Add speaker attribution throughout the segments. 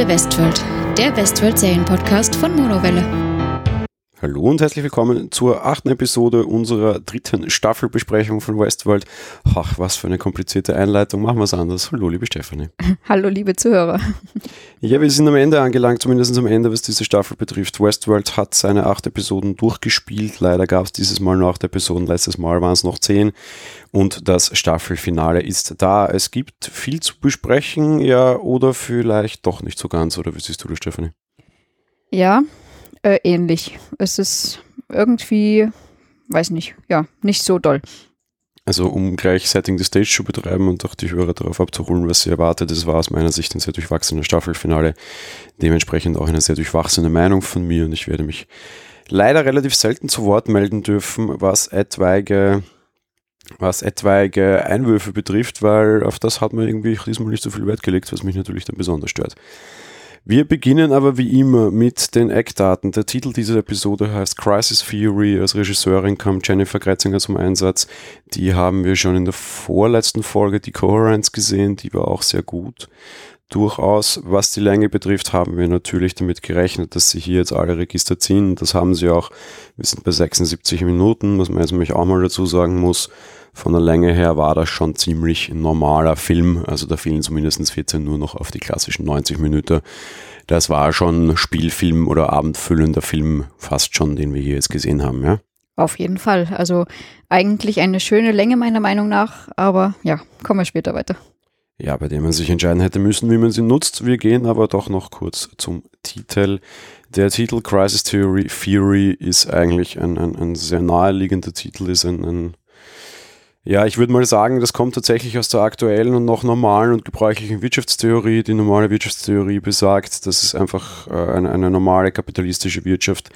Speaker 1: Monowelle Westworld, der Westworld-Serienpodcast von Monowelle.
Speaker 2: Hallo und herzlich willkommen zur achten Episode unserer dritten Staffelbesprechung von Westworld. Ach, was für eine komplizierte Einleitung. Machen wir es anders. Hallo, liebe Stefanie.
Speaker 1: Hallo, liebe Zuhörer.
Speaker 2: Ja, wir sind am Ende angelangt, zumindest am Ende, was diese Staffel betrifft. Westworld hat seine acht Episoden durchgespielt. Leider gab es dieses Mal nur acht Episoden. Letztes Mal waren es noch zehn. Und das Staffelfinale ist da. Es gibt viel zu besprechen, ja, oder vielleicht doch nicht so ganz. Oder wie siehst du das, Stefanie?
Speaker 1: Ja, äh, ähnlich. Es ist irgendwie, weiß nicht, ja, nicht so doll.
Speaker 2: Also um gleich Setting the Stage zu betreiben und auch die Hörer darauf abzuholen, was sie erwartet, das war aus meiner Sicht ein sehr durchwachsenes Staffelfinale. Dementsprechend auch eine sehr durchwachsene Meinung von mir und ich werde mich leider relativ selten zu Wort melden dürfen, was etwaige, was etwaige Einwürfe betrifft, weil auf das hat man irgendwie diesmal nicht so viel Wert gelegt, was mich natürlich dann besonders stört. Wir beginnen aber wie immer mit den Eckdaten. Der Titel dieser Episode heißt Crisis Theory. Als Regisseurin kam Jennifer Gretzinger zum Einsatz. Die haben wir schon in der vorletzten Folge, die Coherence, gesehen. Die war auch sehr gut. Durchaus, was die Länge betrifft, haben wir natürlich damit gerechnet, dass sie hier jetzt alle Register ziehen. Das haben sie auch. Wir sind bei 76 Minuten, was man jetzt nämlich auch mal dazu sagen muss von der Länge her war das schon ziemlich normaler Film. Also da fehlen zumindest 14 nur noch auf die klassischen 90 Minuten. Das war schon Spielfilm oder abendfüllender Film fast schon, den wir hier jetzt gesehen haben, ja?
Speaker 1: Auf jeden Fall. Also eigentlich eine schöne Länge meiner Meinung nach, aber ja, kommen wir später weiter.
Speaker 2: Ja, bei dem man sich entscheiden hätte müssen, wie man sie nutzt. Wir gehen aber doch noch kurz zum Titel. Der Titel Crisis Theory Theory ist eigentlich ein, ein, ein sehr naheliegender Titel, ist ein, ein ja, ich würde mal sagen, das kommt tatsächlich aus der aktuellen und noch normalen und gebräuchlichen Wirtschaftstheorie. Die normale Wirtschaftstheorie besagt, dass es einfach äh, eine, eine, normale kapitalistische Wirtschaft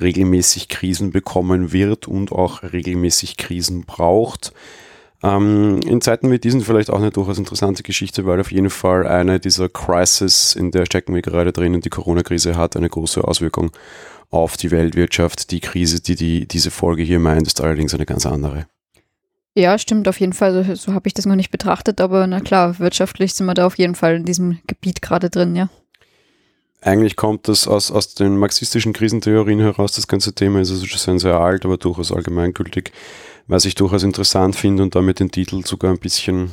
Speaker 2: regelmäßig Krisen bekommen wird und auch regelmäßig Krisen braucht. Ähm, in Zeiten wie diesen vielleicht auch eine durchaus interessante Geschichte, weil auf jeden Fall eine dieser Crisis, in der stecken wir gerade drin und die Corona-Krise hat eine große Auswirkung auf die Weltwirtschaft. Die Krise, die, die diese Folge hier meint, ist allerdings eine ganz andere.
Speaker 1: Ja, stimmt auf jeden Fall. So, so habe ich das noch nicht betrachtet, aber na klar, wirtschaftlich sind wir da auf jeden Fall in diesem Gebiet gerade drin, ja.
Speaker 2: Eigentlich kommt das aus, aus den marxistischen Krisentheorien heraus, das ganze Thema ist also schon sehr alt, aber durchaus allgemeingültig, was ich durchaus interessant finde und damit den Titel sogar ein bisschen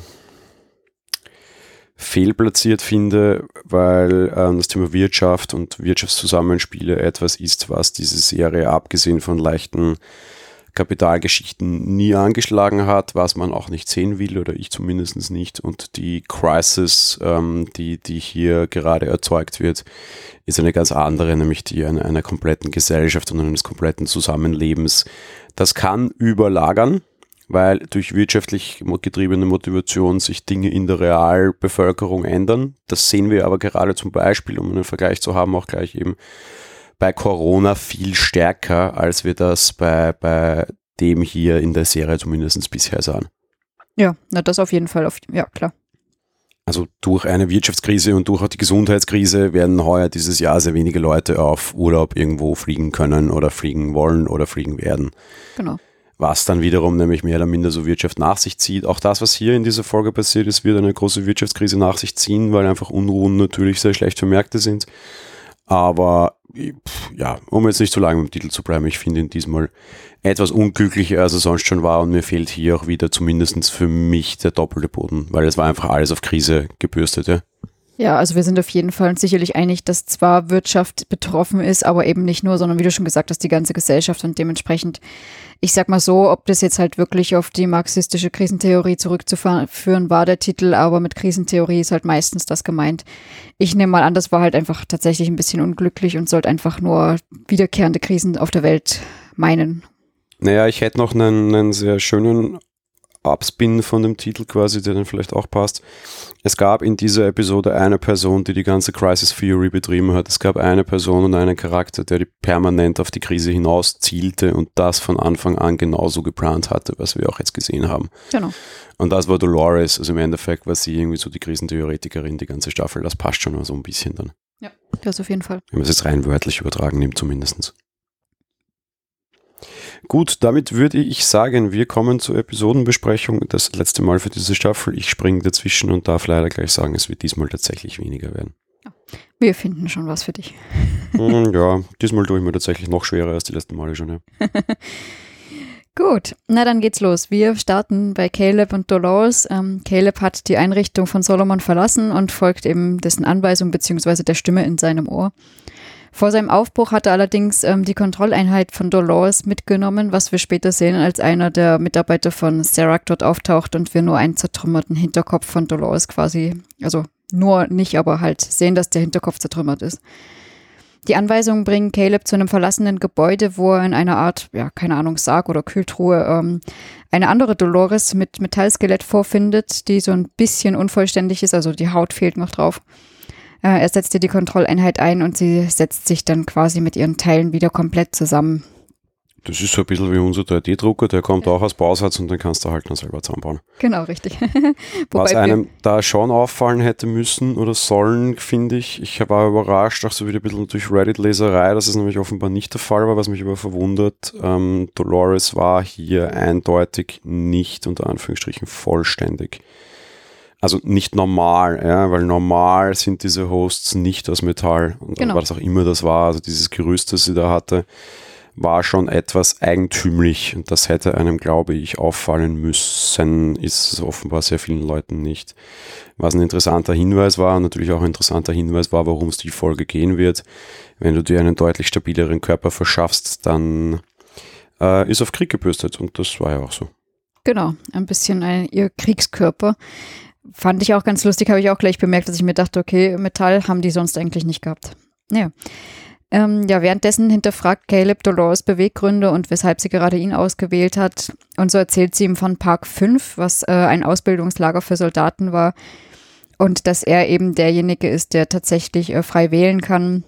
Speaker 2: fehlplatziert finde, weil ähm, das Thema Wirtschaft und Wirtschaftszusammenspiele etwas ist, was diese Serie abgesehen von leichten Kapitalgeschichten nie angeschlagen hat, was man auch nicht sehen will oder ich zumindest nicht. Und die Crisis, ähm, die, die hier gerade erzeugt wird, ist eine ganz andere, nämlich die einer, einer kompletten Gesellschaft und eines kompletten Zusammenlebens. Das kann überlagern, weil durch wirtschaftlich getriebene Motivation sich Dinge in der Realbevölkerung ändern. Das sehen wir aber gerade zum Beispiel, um einen Vergleich zu haben, auch gleich eben bei Corona viel stärker, als wir das bei, bei dem hier in der Serie zumindest bisher sahen.
Speaker 1: Ja, na das auf jeden Fall, auf, ja klar.
Speaker 2: Also durch eine Wirtschaftskrise und durch auch die Gesundheitskrise werden heuer dieses Jahr sehr wenige Leute auf Urlaub irgendwo fliegen können oder fliegen wollen oder fliegen werden.
Speaker 1: Genau.
Speaker 2: Was dann wiederum nämlich mehr oder minder so Wirtschaft nach sich zieht. Auch das, was hier in dieser Folge passiert ist, wird eine große Wirtschaftskrise nach sich ziehen, weil einfach Unruhen natürlich sehr schlecht für Märkte sind. Aber ja, um jetzt nicht zu lange im Titel zu bleiben, ich finde ihn diesmal etwas unglücklicher, als er sonst schon war und mir fehlt hier auch wieder zumindest für mich der doppelte Boden, weil es war einfach alles auf Krise gebürstet, ja.
Speaker 1: Ja, also wir sind auf jeden Fall sicherlich einig, dass zwar Wirtschaft betroffen ist, aber eben nicht nur, sondern wie du schon gesagt hast, die ganze Gesellschaft und dementsprechend, ich sag mal so, ob das jetzt halt wirklich auf die marxistische Krisentheorie zurückzuführen war, der Titel, aber mit Krisentheorie ist halt meistens das gemeint. Ich nehme mal an, das war halt einfach tatsächlich ein bisschen unglücklich und sollte einfach nur wiederkehrende Krisen auf der Welt meinen.
Speaker 2: Naja, ich hätte noch einen, einen sehr schönen Abspin von dem Titel quasi, der dann vielleicht auch passt. Es gab in dieser Episode eine Person, die die ganze Crisis Theory betrieben hat. Es gab eine Person und einen Charakter, der permanent auf die Krise hinaus zielte und das von Anfang an genauso geplant hatte, was wir auch jetzt gesehen haben.
Speaker 1: Genau.
Speaker 2: Und das war Dolores. Also im Endeffekt war sie irgendwie so die Krisentheoretikerin, die ganze Staffel. Das passt schon mal so ein bisschen dann.
Speaker 1: Ja, das auf jeden Fall.
Speaker 2: Wenn man es jetzt rein wörtlich übertragen nimmt, zumindest. Gut, damit würde ich sagen, wir kommen zur Episodenbesprechung. Das letzte Mal für diese Staffel. Ich springe dazwischen und darf leider gleich sagen, es wird diesmal tatsächlich weniger werden.
Speaker 1: Wir finden schon was für dich.
Speaker 2: Hm, ja, diesmal tue ich mir tatsächlich noch schwerer als die letzten Male schon. Ja.
Speaker 1: Gut, na dann geht's los. Wir starten bei Caleb und Dolores. Ähm, Caleb hat die Einrichtung von Solomon verlassen und folgt eben dessen Anweisung bzw. der Stimme in seinem Ohr. Vor seinem Aufbruch hat er allerdings ähm, die Kontrolleinheit von Dolores mitgenommen, was wir später sehen, als einer der Mitarbeiter von Serac dort auftaucht und wir nur einen zertrümmerten Hinterkopf von Dolores quasi, also nur nicht, aber halt sehen, dass der Hinterkopf zertrümmert ist. Die Anweisungen bringen Caleb zu einem verlassenen Gebäude, wo er in einer Art, ja, keine Ahnung, Sarg oder Kühltruhe ähm, eine andere Dolores mit Metallskelett vorfindet, die so ein bisschen unvollständig ist, also die Haut fehlt noch drauf. Äh, er setzte die Kontrolleinheit ein und sie setzt sich dann quasi mit ihren Teilen wieder komplett zusammen.
Speaker 2: Das ist so ein bisschen wie unser 3D-Drucker, der kommt auch als Bausatz und dann kannst du halt dann selber zusammenbauen.
Speaker 1: Genau, richtig.
Speaker 2: Was einem da schon auffallen hätte müssen oder sollen, finde ich, ich war überrascht, auch so wieder ein bisschen durch Reddit-Leserei, dass es nämlich offenbar nicht der Fall war, was mich aber verwundert. Ähm, Dolores war hier eindeutig nicht unter Anführungsstrichen vollständig also nicht normal, ja, weil normal sind diese Hosts nicht aus Metall. Und genau. was auch immer das war, also dieses Gerüst, das sie da hatte, war schon etwas eigentümlich und das hätte einem, glaube ich, auffallen müssen, ist es offenbar sehr vielen Leuten nicht. Was ein interessanter Hinweis war, und natürlich auch ein interessanter Hinweis war, warum es die Folge gehen wird. Wenn du dir einen deutlich stabileren Körper verschaffst, dann äh, ist auf Krieg gebürstet und das war ja auch so.
Speaker 1: Genau, ein bisschen ein, ihr Kriegskörper. Fand ich auch ganz lustig, habe ich auch gleich bemerkt, dass ich mir dachte, okay, Metall haben die sonst eigentlich nicht gehabt. Ja. Ähm, ja, währenddessen hinterfragt Caleb Dolores Beweggründe und weshalb sie gerade ihn ausgewählt hat. Und so erzählt sie ihm von Park 5, was äh, ein Ausbildungslager für Soldaten war. Und dass er eben derjenige ist, der tatsächlich äh, frei wählen kann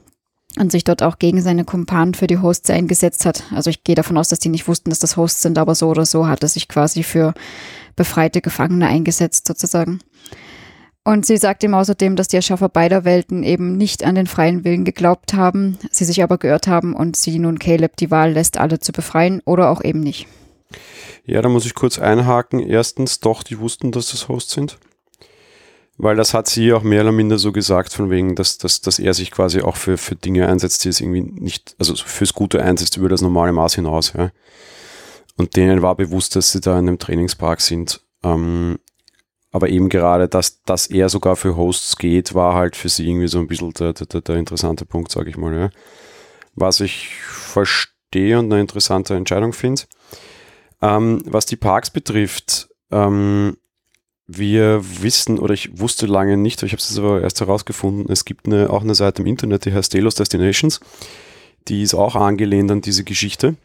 Speaker 1: und sich dort auch gegen seine Kumpanen für die Hosts eingesetzt hat. Also ich gehe davon aus, dass die nicht wussten, dass das Hosts sind, aber so oder so hat er sich quasi für befreite Gefangene eingesetzt sozusagen. Und sie sagt ihm außerdem, dass die Erschaffer beider Welten eben nicht an den freien Willen geglaubt haben, sie sich aber geirrt haben und sie nun Caleb die Wahl lässt, alle zu befreien oder auch eben nicht.
Speaker 2: Ja, da muss ich kurz einhaken. Erstens, doch, die wussten, dass das Hosts sind. Weil das hat sie auch mehr oder minder so gesagt, von wegen, dass, dass, dass er sich quasi auch für, für Dinge einsetzt, die es irgendwie nicht, also fürs Gute einsetzt über das normale Maß hinaus. Ja. Und denen war bewusst, dass sie da in einem Trainingspark sind. Ähm, aber eben gerade, dass, dass er sogar für Hosts geht, war halt für sie irgendwie so ein bisschen der, der, der interessante Punkt, sage ich mal. Ja. Was ich verstehe und eine interessante Entscheidung finde. Ähm, was die Parks betrifft, ähm, wir wissen, oder ich wusste lange nicht, ich habe es aber erst herausgefunden, es gibt eine, auch eine Seite im Internet, die heißt Delos Destinations. Die ist auch angelehnt an diese Geschichte.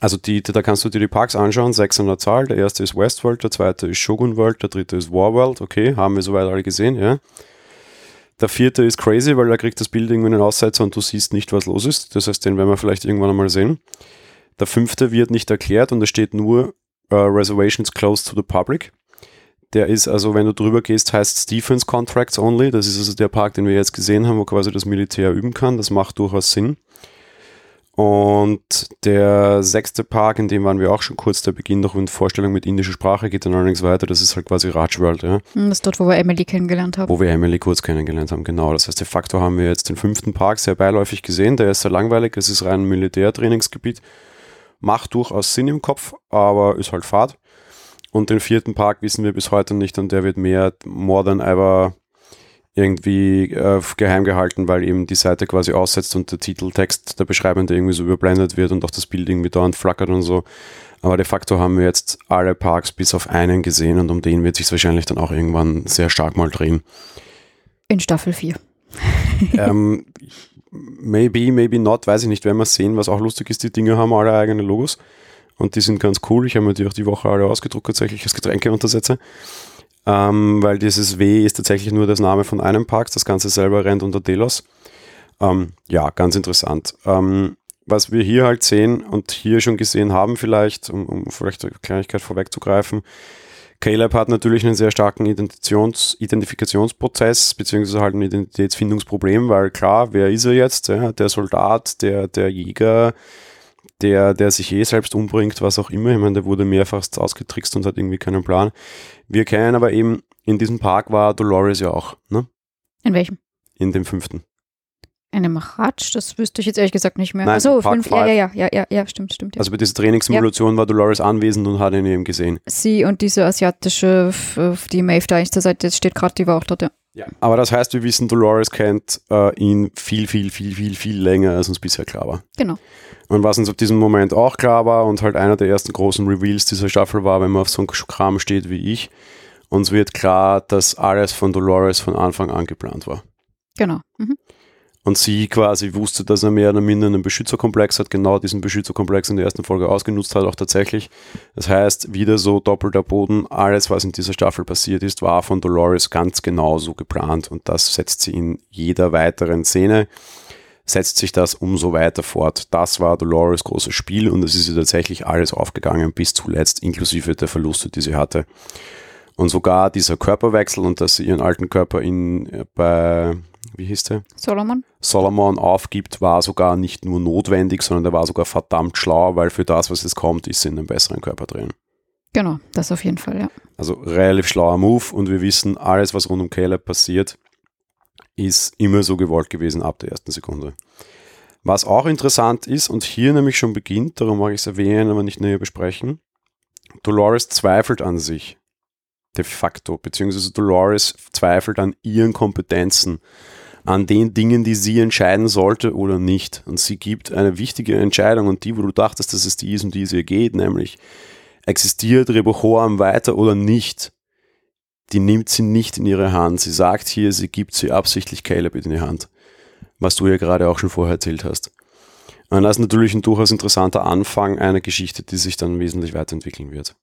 Speaker 2: Also die, da kannst du dir die Parks anschauen, sechs an der Zahl. Der erste ist Westworld, der zweite ist Shogun World, der dritte ist Warworld. Okay, haben wir soweit alle gesehen, ja. Der vierte ist crazy, weil da kriegt das Bild irgendwie einen Aussetzer und du siehst nicht, was los ist. Das heißt, den werden wir vielleicht irgendwann einmal sehen. Der fünfte wird nicht erklärt und es steht nur uh, Reservations closed to the public. Der ist also, wenn du drüber gehst, heißt Defense Contracts Only. Das ist also der Park, den wir jetzt gesehen haben, wo quasi das Militär üben kann. Das macht durchaus Sinn. Und der sechste Park, in dem waren wir auch schon kurz, der Beginn noch in Vorstellung mit indischer Sprache, geht dann allerdings weiter. Das ist halt quasi Rajworld. Ja.
Speaker 1: Hm, das ist dort, wo wir Emily kennengelernt haben.
Speaker 2: Wo wir Emily kurz kennengelernt haben, genau. Das heißt, de facto haben wir jetzt den fünften Park sehr beiläufig gesehen. Der ist sehr langweilig, es ist rein ein Militärtrainingsgebiet. Macht durchaus Sinn im Kopf, aber ist halt Fahrt. Und den vierten Park wissen wir bis heute nicht und der wird mehr more than ever irgendwie äh, geheim gehalten, weil eben die Seite quasi aussetzt und der Titeltext, der Beschreibende irgendwie so überblendet wird und auch das Bild irgendwie dauernd flackert und so. Aber de facto haben wir jetzt alle Parks bis auf einen gesehen und um den wird sich wahrscheinlich dann auch irgendwann sehr stark mal drehen.
Speaker 1: In Staffel 4.
Speaker 2: ähm, maybe, maybe not, weiß ich nicht, werden wir sehen. Was auch lustig ist, die Dinge haben alle eigene Logos und die sind ganz cool. Ich habe mir die auch die Woche alle ausgedruckt, tatsächlich als Getränkeuntersetzer ähm, weil dieses W ist tatsächlich nur das Name von einem Park, das Ganze selber rennt unter Delos. Ähm, ja, ganz interessant. Ähm, was wir hier halt sehen und hier schon gesehen haben vielleicht, um, um vielleicht eine Kleinigkeit vorwegzugreifen, Caleb hat natürlich einen sehr starken Identifikations Identifikationsprozess, beziehungsweise halt ein Identitätsfindungsproblem, weil klar, wer ist er jetzt? Ja, der Soldat, der, der Jäger, der, der sich eh selbst umbringt, was auch immer. Ich meine, der wurde mehrfach ausgetrickst und hat irgendwie keinen Plan. Wir kennen aber eben, in diesem Park war Dolores ja auch, ne?
Speaker 1: In welchem?
Speaker 2: in dem fünften.
Speaker 1: Einem Ratsch, das wüsste ich jetzt ehrlich gesagt nicht mehr.
Speaker 2: Nein,
Speaker 1: Achso, fünf, ja, ja, ja, ja, ja, stimmt, stimmt. Ja.
Speaker 2: Also bei dieser Trainingssimulation war Dolores anwesend und hat ihn eben gesehen.
Speaker 1: Sie und diese asiatische, die Maeve da ist der Seite, steht gerade, die war auch dort, ja.
Speaker 2: Ja. Aber das heißt, wir wissen, Dolores kennt äh, ihn viel, viel, viel, viel, viel länger, als uns bisher klar war.
Speaker 1: Genau.
Speaker 2: Und was uns auf diesem Moment auch klar war und halt einer der ersten großen Reveals dieser Staffel war, wenn man auf so einem Kram steht wie ich, uns wird klar, dass alles von Dolores von Anfang an geplant war.
Speaker 1: Genau. Mhm.
Speaker 2: Und sie quasi wusste, dass er mehr oder minder einen Beschützerkomplex hat, genau diesen Beschützerkomplex in der ersten Folge ausgenutzt hat, auch tatsächlich. Das heißt, wieder so doppelter Boden, alles, was in dieser Staffel passiert ist, war von Dolores ganz genau so geplant und das setzt sie in jeder weiteren Szene, setzt sich das umso weiter fort. Das war Dolores großes Spiel und es ist ihr tatsächlich alles aufgegangen bis zuletzt, inklusive der Verluste, die sie hatte. Und sogar dieser Körperwechsel und dass sie ihren alten Körper in, äh, bei, wie hieß der?
Speaker 1: Solomon?
Speaker 2: Solomon aufgibt, war sogar nicht nur notwendig, sondern der war sogar verdammt schlau, weil für das, was jetzt kommt, ist sie in einem besseren Körper drin.
Speaker 1: Genau, das auf jeden Fall, ja.
Speaker 2: Also relativ schlauer Move und wir wissen, alles, was rund um Caleb passiert, ist immer so gewollt gewesen ab der ersten Sekunde. Was auch interessant ist und hier nämlich schon beginnt, darum mag ich es erwähnen, aber nicht näher besprechen, Dolores zweifelt an sich. De facto, beziehungsweise Dolores zweifelt an ihren Kompetenzen, an den Dingen, die sie entscheiden sollte oder nicht. Und sie gibt eine wichtige Entscheidung und die, wo du dachtest, dass es die ist, um die es ihr geht, nämlich existiert Rebohoam weiter oder nicht, die nimmt sie nicht in ihre Hand. Sie sagt hier, sie gibt sie absichtlich Caleb in die Hand, was du ja gerade auch schon vorher erzählt hast. Und das ist natürlich ein durchaus interessanter Anfang einer Geschichte, die sich dann wesentlich weiterentwickeln wird.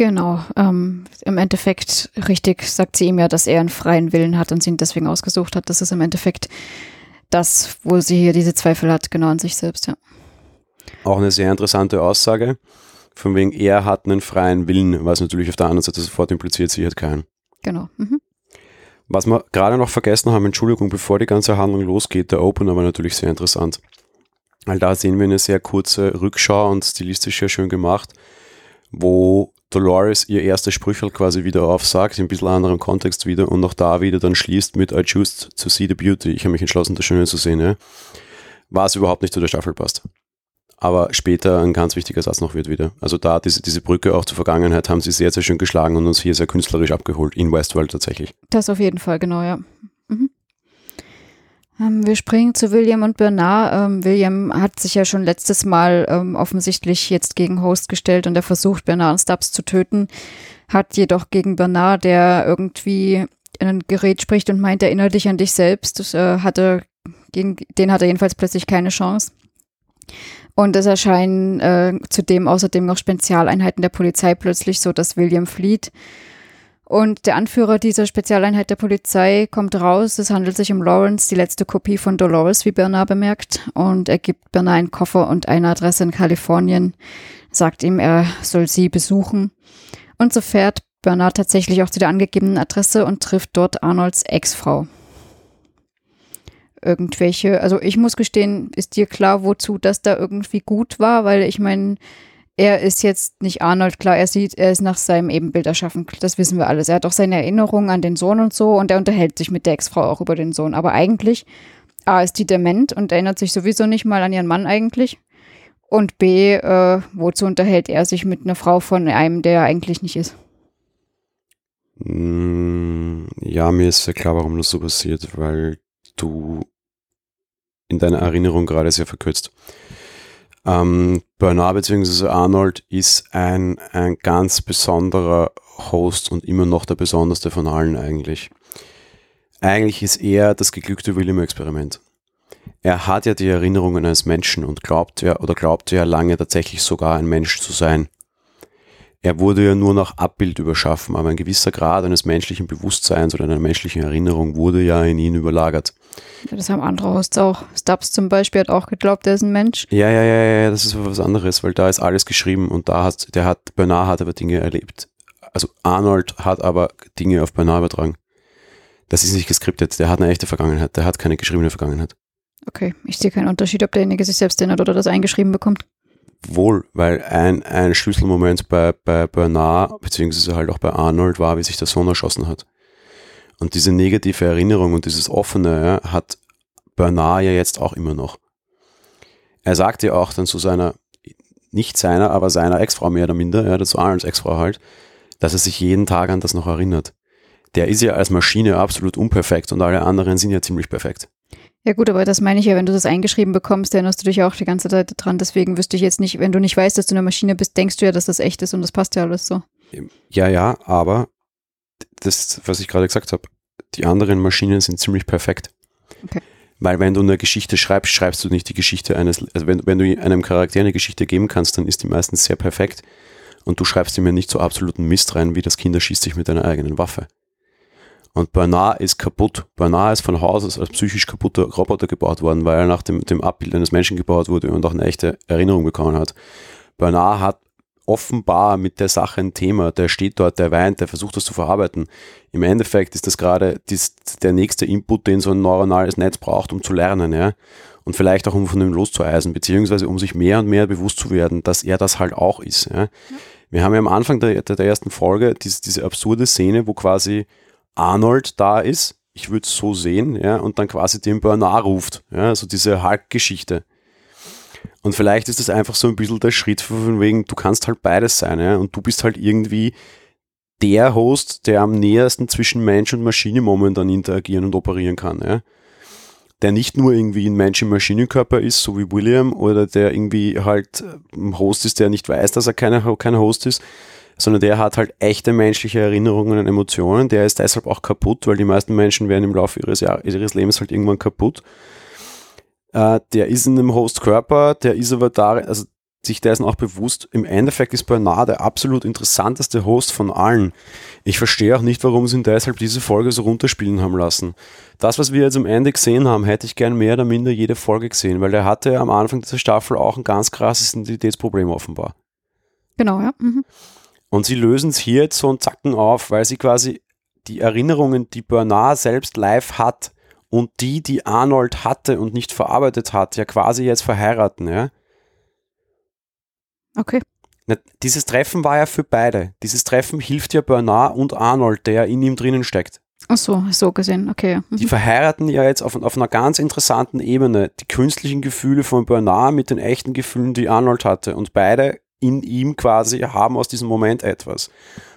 Speaker 1: Genau. Ähm, Im Endeffekt, richtig, sagt sie ihm ja, dass er einen freien Willen hat und sie ihn deswegen ausgesucht hat. Das ist im Endeffekt das, wo sie hier diese Zweifel hat, genau an sich selbst, ja.
Speaker 2: Auch eine sehr interessante Aussage, von wegen er hat einen freien Willen, was natürlich auf der anderen Seite sofort impliziert, sie hat keinen.
Speaker 1: Genau. Mhm.
Speaker 2: Was wir gerade noch vergessen haben, Entschuldigung, bevor die ganze Handlung losgeht, der Opener war natürlich sehr interessant. Weil da sehen wir eine sehr kurze Rückschau und stilistisch sehr schön gemacht, wo Dolores ihr erstes Sprüchel quasi wieder aufsagt, in ein bisschen anderem Kontext wieder und auch da wieder dann schließt mit I choose to see the beauty. Ich habe mich entschlossen, das Schöne zu sehen, ja. Was überhaupt nicht zu der Staffel passt. Aber später ein ganz wichtiger Satz noch wird wieder. Also da diese, diese Brücke auch zur Vergangenheit haben sie sehr, sehr schön geschlagen und uns hier sehr künstlerisch abgeholt. In Westworld tatsächlich.
Speaker 1: Das auf jeden Fall, genau, ja. Mhm. Ähm, wir springen zu William und Bernard. Ähm, William hat sich ja schon letztes Mal ähm, offensichtlich jetzt gegen Host gestellt und er versucht, Bernard und Stubbs zu töten, hat jedoch gegen Bernard, der irgendwie in ein Gerät spricht und meint, erinnere dich an dich selbst, das, äh, hatte, gegen den hat er jedenfalls plötzlich keine Chance. Und es erscheinen äh, zudem außerdem noch Spezialeinheiten der Polizei plötzlich, so dass William flieht. Und der Anführer dieser Spezialeinheit der Polizei kommt raus. Es handelt sich um Lawrence, die letzte Kopie von Dolores, wie Bernard bemerkt. Und er gibt Bernard einen Koffer und eine Adresse in Kalifornien, sagt ihm, er soll sie besuchen. Und so fährt Bernard tatsächlich auch zu der angegebenen Adresse und trifft dort Arnolds Ex-Frau. Irgendwelche, also ich muss gestehen, ist dir klar, wozu das da irgendwie gut war? Weil ich meine, er ist jetzt nicht Arnold, klar, er sieht, er ist nach seinem Ebenbild erschaffen, das wissen wir alles. Er hat auch seine Erinnerungen an den Sohn und so und er unterhält sich mit der Ex-Frau auch über den Sohn. Aber eigentlich, A, ist die dement und erinnert sich sowieso nicht mal an ihren Mann eigentlich. Und B, äh, wozu unterhält er sich mit einer Frau von einem, der er eigentlich nicht ist?
Speaker 2: Mm, Ja, mir ist sehr klar, warum das so passiert, weil du in deiner Erinnerung gerade sehr verkürzt. Ähm, Bernard bzw. Arnold ist ein, ein ganz besonderer Host und immer noch der besonderste von allen eigentlich. Eigentlich ist er das geglückte William-Experiment. Er hat ja die Erinnerungen eines Menschen und glaubt ja oder glaubte ja lange tatsächlich sogar ein Mensch zu sein. Er wurde ja nur nach Abbild überschaffen, aber ein gewisser Grad eines menschlichen Bewusstseins oder einer menschlichen Erinnerung wurde ja in ihn überlagert.
Speaker 1: Das haben andere Hosts auch. Stubbs zum Beispiel hat auch geglaubt, er ist ein Mensch.
Speaker 2: Ja, ja, ja, ja, das ist was anderes, weil da ist alles geschrieben und da hat, der hat, Bernard hat aber Dinge erlebt. Also Arnold hat aber Dinge auf Bernard übertragen. Das ist nicht geskriptet, der hat eine echte Vergangenheit, der hat keine geschriebene Vergangenheit.
Speaker 1: Okay, ich sehe keinen Unterschied, ob derjenige sich selbst erinnert oder das eingeschrieben bekommt.
Speaker 2: Wohl, weil ein, ein Schlüsselmoment bei, bei Bernard, beziehungsweise halt auch bei Arnold war, wie sich der Sohn erschossen hat. Und diese negative Erinnerung und dieses Offene ja, hat Bernard ja jetzt auch immer noch. Er sagt ja auch dann zu seiner, nicht seiner, aber seiner Ex-Frau mehr oder minder, ja, dazu als Ex-Frau halt, dass er sich jeden Tag an das noch erinnert. Der ist ja als Maschine absolut unperfekt und alle anderen sind ja ziemlich perfekt.
Speaker 1: Ja gut, aber das meine ich ja, wenn du das eingeschrieben bekommst, erinnerst du dich auch die ganze Zeit dran. Deswegen wüsste ich jetzt nicht, wenn du nicht weißt, dass du eine Maschine bist, denkst du ja, dass das echt ist und das passt ja alles so.
Speaker 2: Ja, ja, aber das, was ich gerade gesagt habe, die anderen Maschinen sind ziemlich perfekt. Okay. Weil wenn du eine Geschichte schreibst, schreibst du nicht die Geschichte eines, also wenn, wenn du einem Charakter eine Geschichte geben kannst, dann ist die meistens sehr perfekt und du schreibst ihm ja nicht so absoluten Mist rein, wie das Kinder schießt sich mit deiner eigenen Waffe. Und Bernard ist kaputt. Bernard ist von Haus aus als psychisch kaputter Roboter gebaut worden, weil er nach dem, dem Abbild eines Menschen gebaut wurde und auch eine echte Erinnerung bekommen hat. Bernard hat offenbar mit der Sache ein Thema. Der steht dort, der weint, der versucht das zu verarbeiten. Im Endeffekt ist das gerade der nächste Input, den so ein neuronales Netz braucht, um zu lernen, ja. Und vielleicht auch um von ihm loszueisen, beziehungsweise um sich mehr und mehr bewusst zu werden, dass er das halt auch ist. Ja. Wir haben ja am Anfang der, der, der ersten Folge diese, diese absurde Szene, wo quasi Arnold da ist, ich würde es so sehen, ja, und dann quasi den Bernard ruft, ja, also diese Hulk-Geschichte. Und vielleicht ist das einfach so ein bisschen der Schritt von wegen, du kannst halt beides sein, ja, und du bist halt irgendwie der Host, der am nähersten zwischen Mensch und Maschine momentan interagieren und operieren kann, ja. Der nicht nur irgendwie ein Mensch im Maschinenkörper ist, so wie William, oder der irgendwie halt ein Host ist, der nicht weiß, dass er kein, kein Host ist, sondern der hat halt echte menschliche Erinnerungen und Emotionen. Der ist deshalb auch kaputt, weil die meisten Menschen werden im Laufe ihres, Jahr, ihres Lebens halt irgendwann kaputt. Äh, der ist in einem Hostkörper, der ist aber da, also sich dessen auch bewusst, im Endeffekt ist Bernard der absolut interessanteste Host von allen. Ich verstehe auch nicht, warum sie ihn deshalb diese Folge so runterspielen haben lassen. Das, was wir jetzt am Ende gesehen haben, hätte ich gern mehr oder minder jede Folge gesehen, weil er hatte am Anfang dieser Staffel auch ein ganz krasses Identitätsproblem offenbar.
Speaker 1: Genau, ja. Mhm.
Speaker 2: Und sie lösen es hier jetzt so einen Zacken auf, weil sie quasi die Erinnerungen, die Bernard selbst live hat und die, die Arnold hatte und nicht verarbeitet hat, ja quasi jetzt verheiraten, ja.
Speaker 1: Okay.
Speaker 2: Dieses Treffen war ja für beide. Dieses Treffen hilft ja Bernard und Arnold, der in ihm drinnen steckt.
Speaker 1: Ach so, so gesehen, okay.
Speaker 2: Mhm. Die verheiraten ja jetzt auf, auf einer ganz interessanten Ebene die künstlichen Gefühle von Bernard mit den echten Gefühlen, die Arnold hatte. Und beide in ihm quasi haben aus diesem Moment etwas.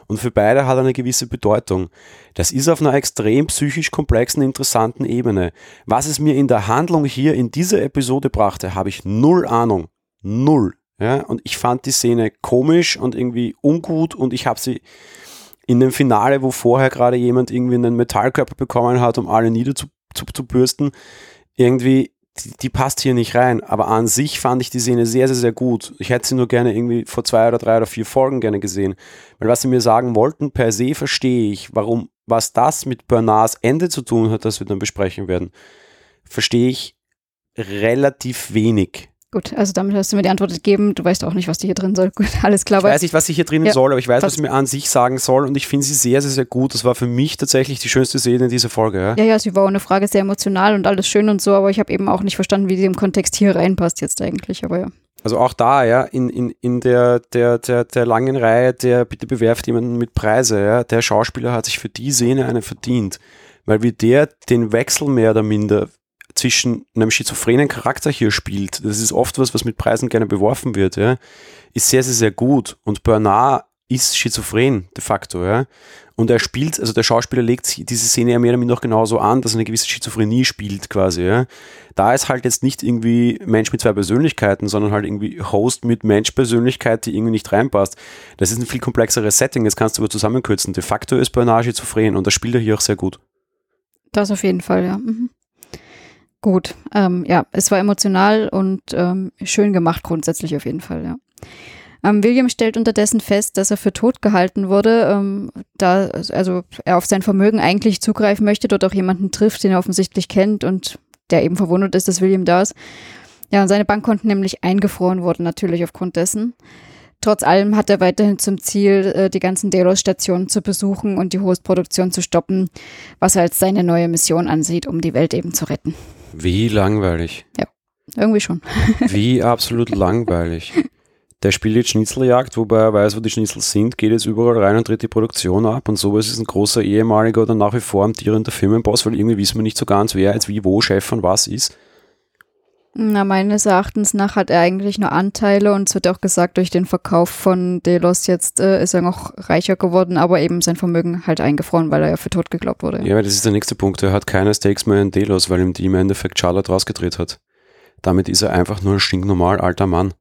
Speaker 2: Und für beide hat eine gewisse Bedeutung. Das ist auf einer extrem psychisch komplexen, interessanten Ebene. Was es mir in der Handlung hier in dieser Episode brachte, habe ich null Ahnung. Null. Ja, und ich fand die Szene komisch und irgendwie ungut und ich habe sie in dem Finale, wo vorher gerade jemand irgendwie einen Metallkörper bekommen hat, um alle niederzubürsten, irgendwie die, die, passt hier nicht rein. Aber an sich fand ich die Szene sehr, sehr, sehr gut. Ich hätte sie nur gerne irgendwie vor zwei oder drei oder vier Folgen gerne gesehen. Weil was sie mir sagen wollten, per se verstehe ich, warum, was das mit Bernards Ende zu tun hat, das wir dann besprechen werden, verstehe ich relativ wenig.
Speaker 1: Gut, also damit hast du mir die Antwort gegeben. Du weißt auch nicht, was die hier drin soll. Gut, alles klar.
Speaker 2: Ich weiß nicht, was sie hier drin ja, soll, aber ich weiß, was sie mir an sich sagen soll und ich finde sie sehr, sehr, sehr gut. Das war für mich tatsächlich die schönste Szene in dieser Folge. Ja,
Speaker 1: ja, ja sie war eine Frage sehr emotional und alles schön und so, aber ich habe eben auch nicht verstanden, wie sie im Kontext hier reinpasst jetzt eigentlich, aber ja.
Speaker 2: Also auch da, ja, in, in, in der, der, der, der langen Reihe, der bitte bewerft jemanden mit Preise, ja, der Schauspieler hat sich für die Szene eine verdient. Weil wie der den Wechsel mehr oder minder zwischen einem schizophrenen Charakter hier spielt, das ist oft was, was mit Preisen gerne beworfen wird, ja, ist sehr, sehr, sehr gut. Und Bernard ist schizophren de facto, ja. Und er spielt, also der Schauspieler legt diese Szene ja mehr oder minder auch genauso an, dass er eine gewisse Schizophrenie spielt quasi, ja. Da ist halt jetzt nicht irgendwie Mensch mit zwei Persönlichkeiten, sondern halt irgendwie Host mit Mensch-Persönlichkeit, die irgendwie nicht reinpasst. Das ist ein viel komplexeres Setting, das kannst du aber zusammenkürzen. De facto ist Bernard schizophren und das spielt er hier auch sehr gut.
Speaker 1: Das auf jeden Fall, ja. Mhm. Gut, ähm, ja, es war emotional und ähm, schön gemacht grundsätzlich auf jeden Fall, ja. Ähm, William stellt unterdessen fest, dass er für tot gehalten wurde, ähm, da also er auf sein Vermögen eigentlich zugreifen möchte, dort auch jemanden trifft, den er offensichtlich kennt und der eben verwundert ist, dass William da ist. Ja, und seine Bankkonten nämlich eingefroren wurden, natürlich aufgrund dessen. Trotz allem hat er weiterhin zum Ziel, äh, die ganzen Delos-Stationen zu besuchen und die Hostproduktion zu stoppen, was er als seine neue Mission ansieht, um die Welt eben zu retten.
Speaker 2: Wie langweilig.
Speaker 1: Ja, irgendwie schon.
Speaker 2: Wie absolut langweilig. der spielt jetzt Schnitzeljagd, wobei er weiß, wo die Schnitzel sind, geht jetzt überall rein und dreht die Produktion ab und sowas ist ein großer ehemaliger oder nach wie vor amtierender Firmenboss, weil irgendwie wissen wir nicht so ganz, wer jetzt wie wo Chef von was ist.
Speaker 1: Na, meines Erachtens nach hat er eigentlich nur Anteile und es wird auch gesagt, durch den Verkauf von Delos jetzt äh, ist er noch reicher geworden, aber eben sein Vermögen halt eingefroren, weil er ja für tot geglaubt wurde.
Speaker 2: Ja, das ist der nächste Punkt. Er hat keine Stakes mehr in Delos, weil ihm die im Endeffekt Charlotte rausgedreht hat. Damit ist er einfach nur ein stinknormal alter Mann.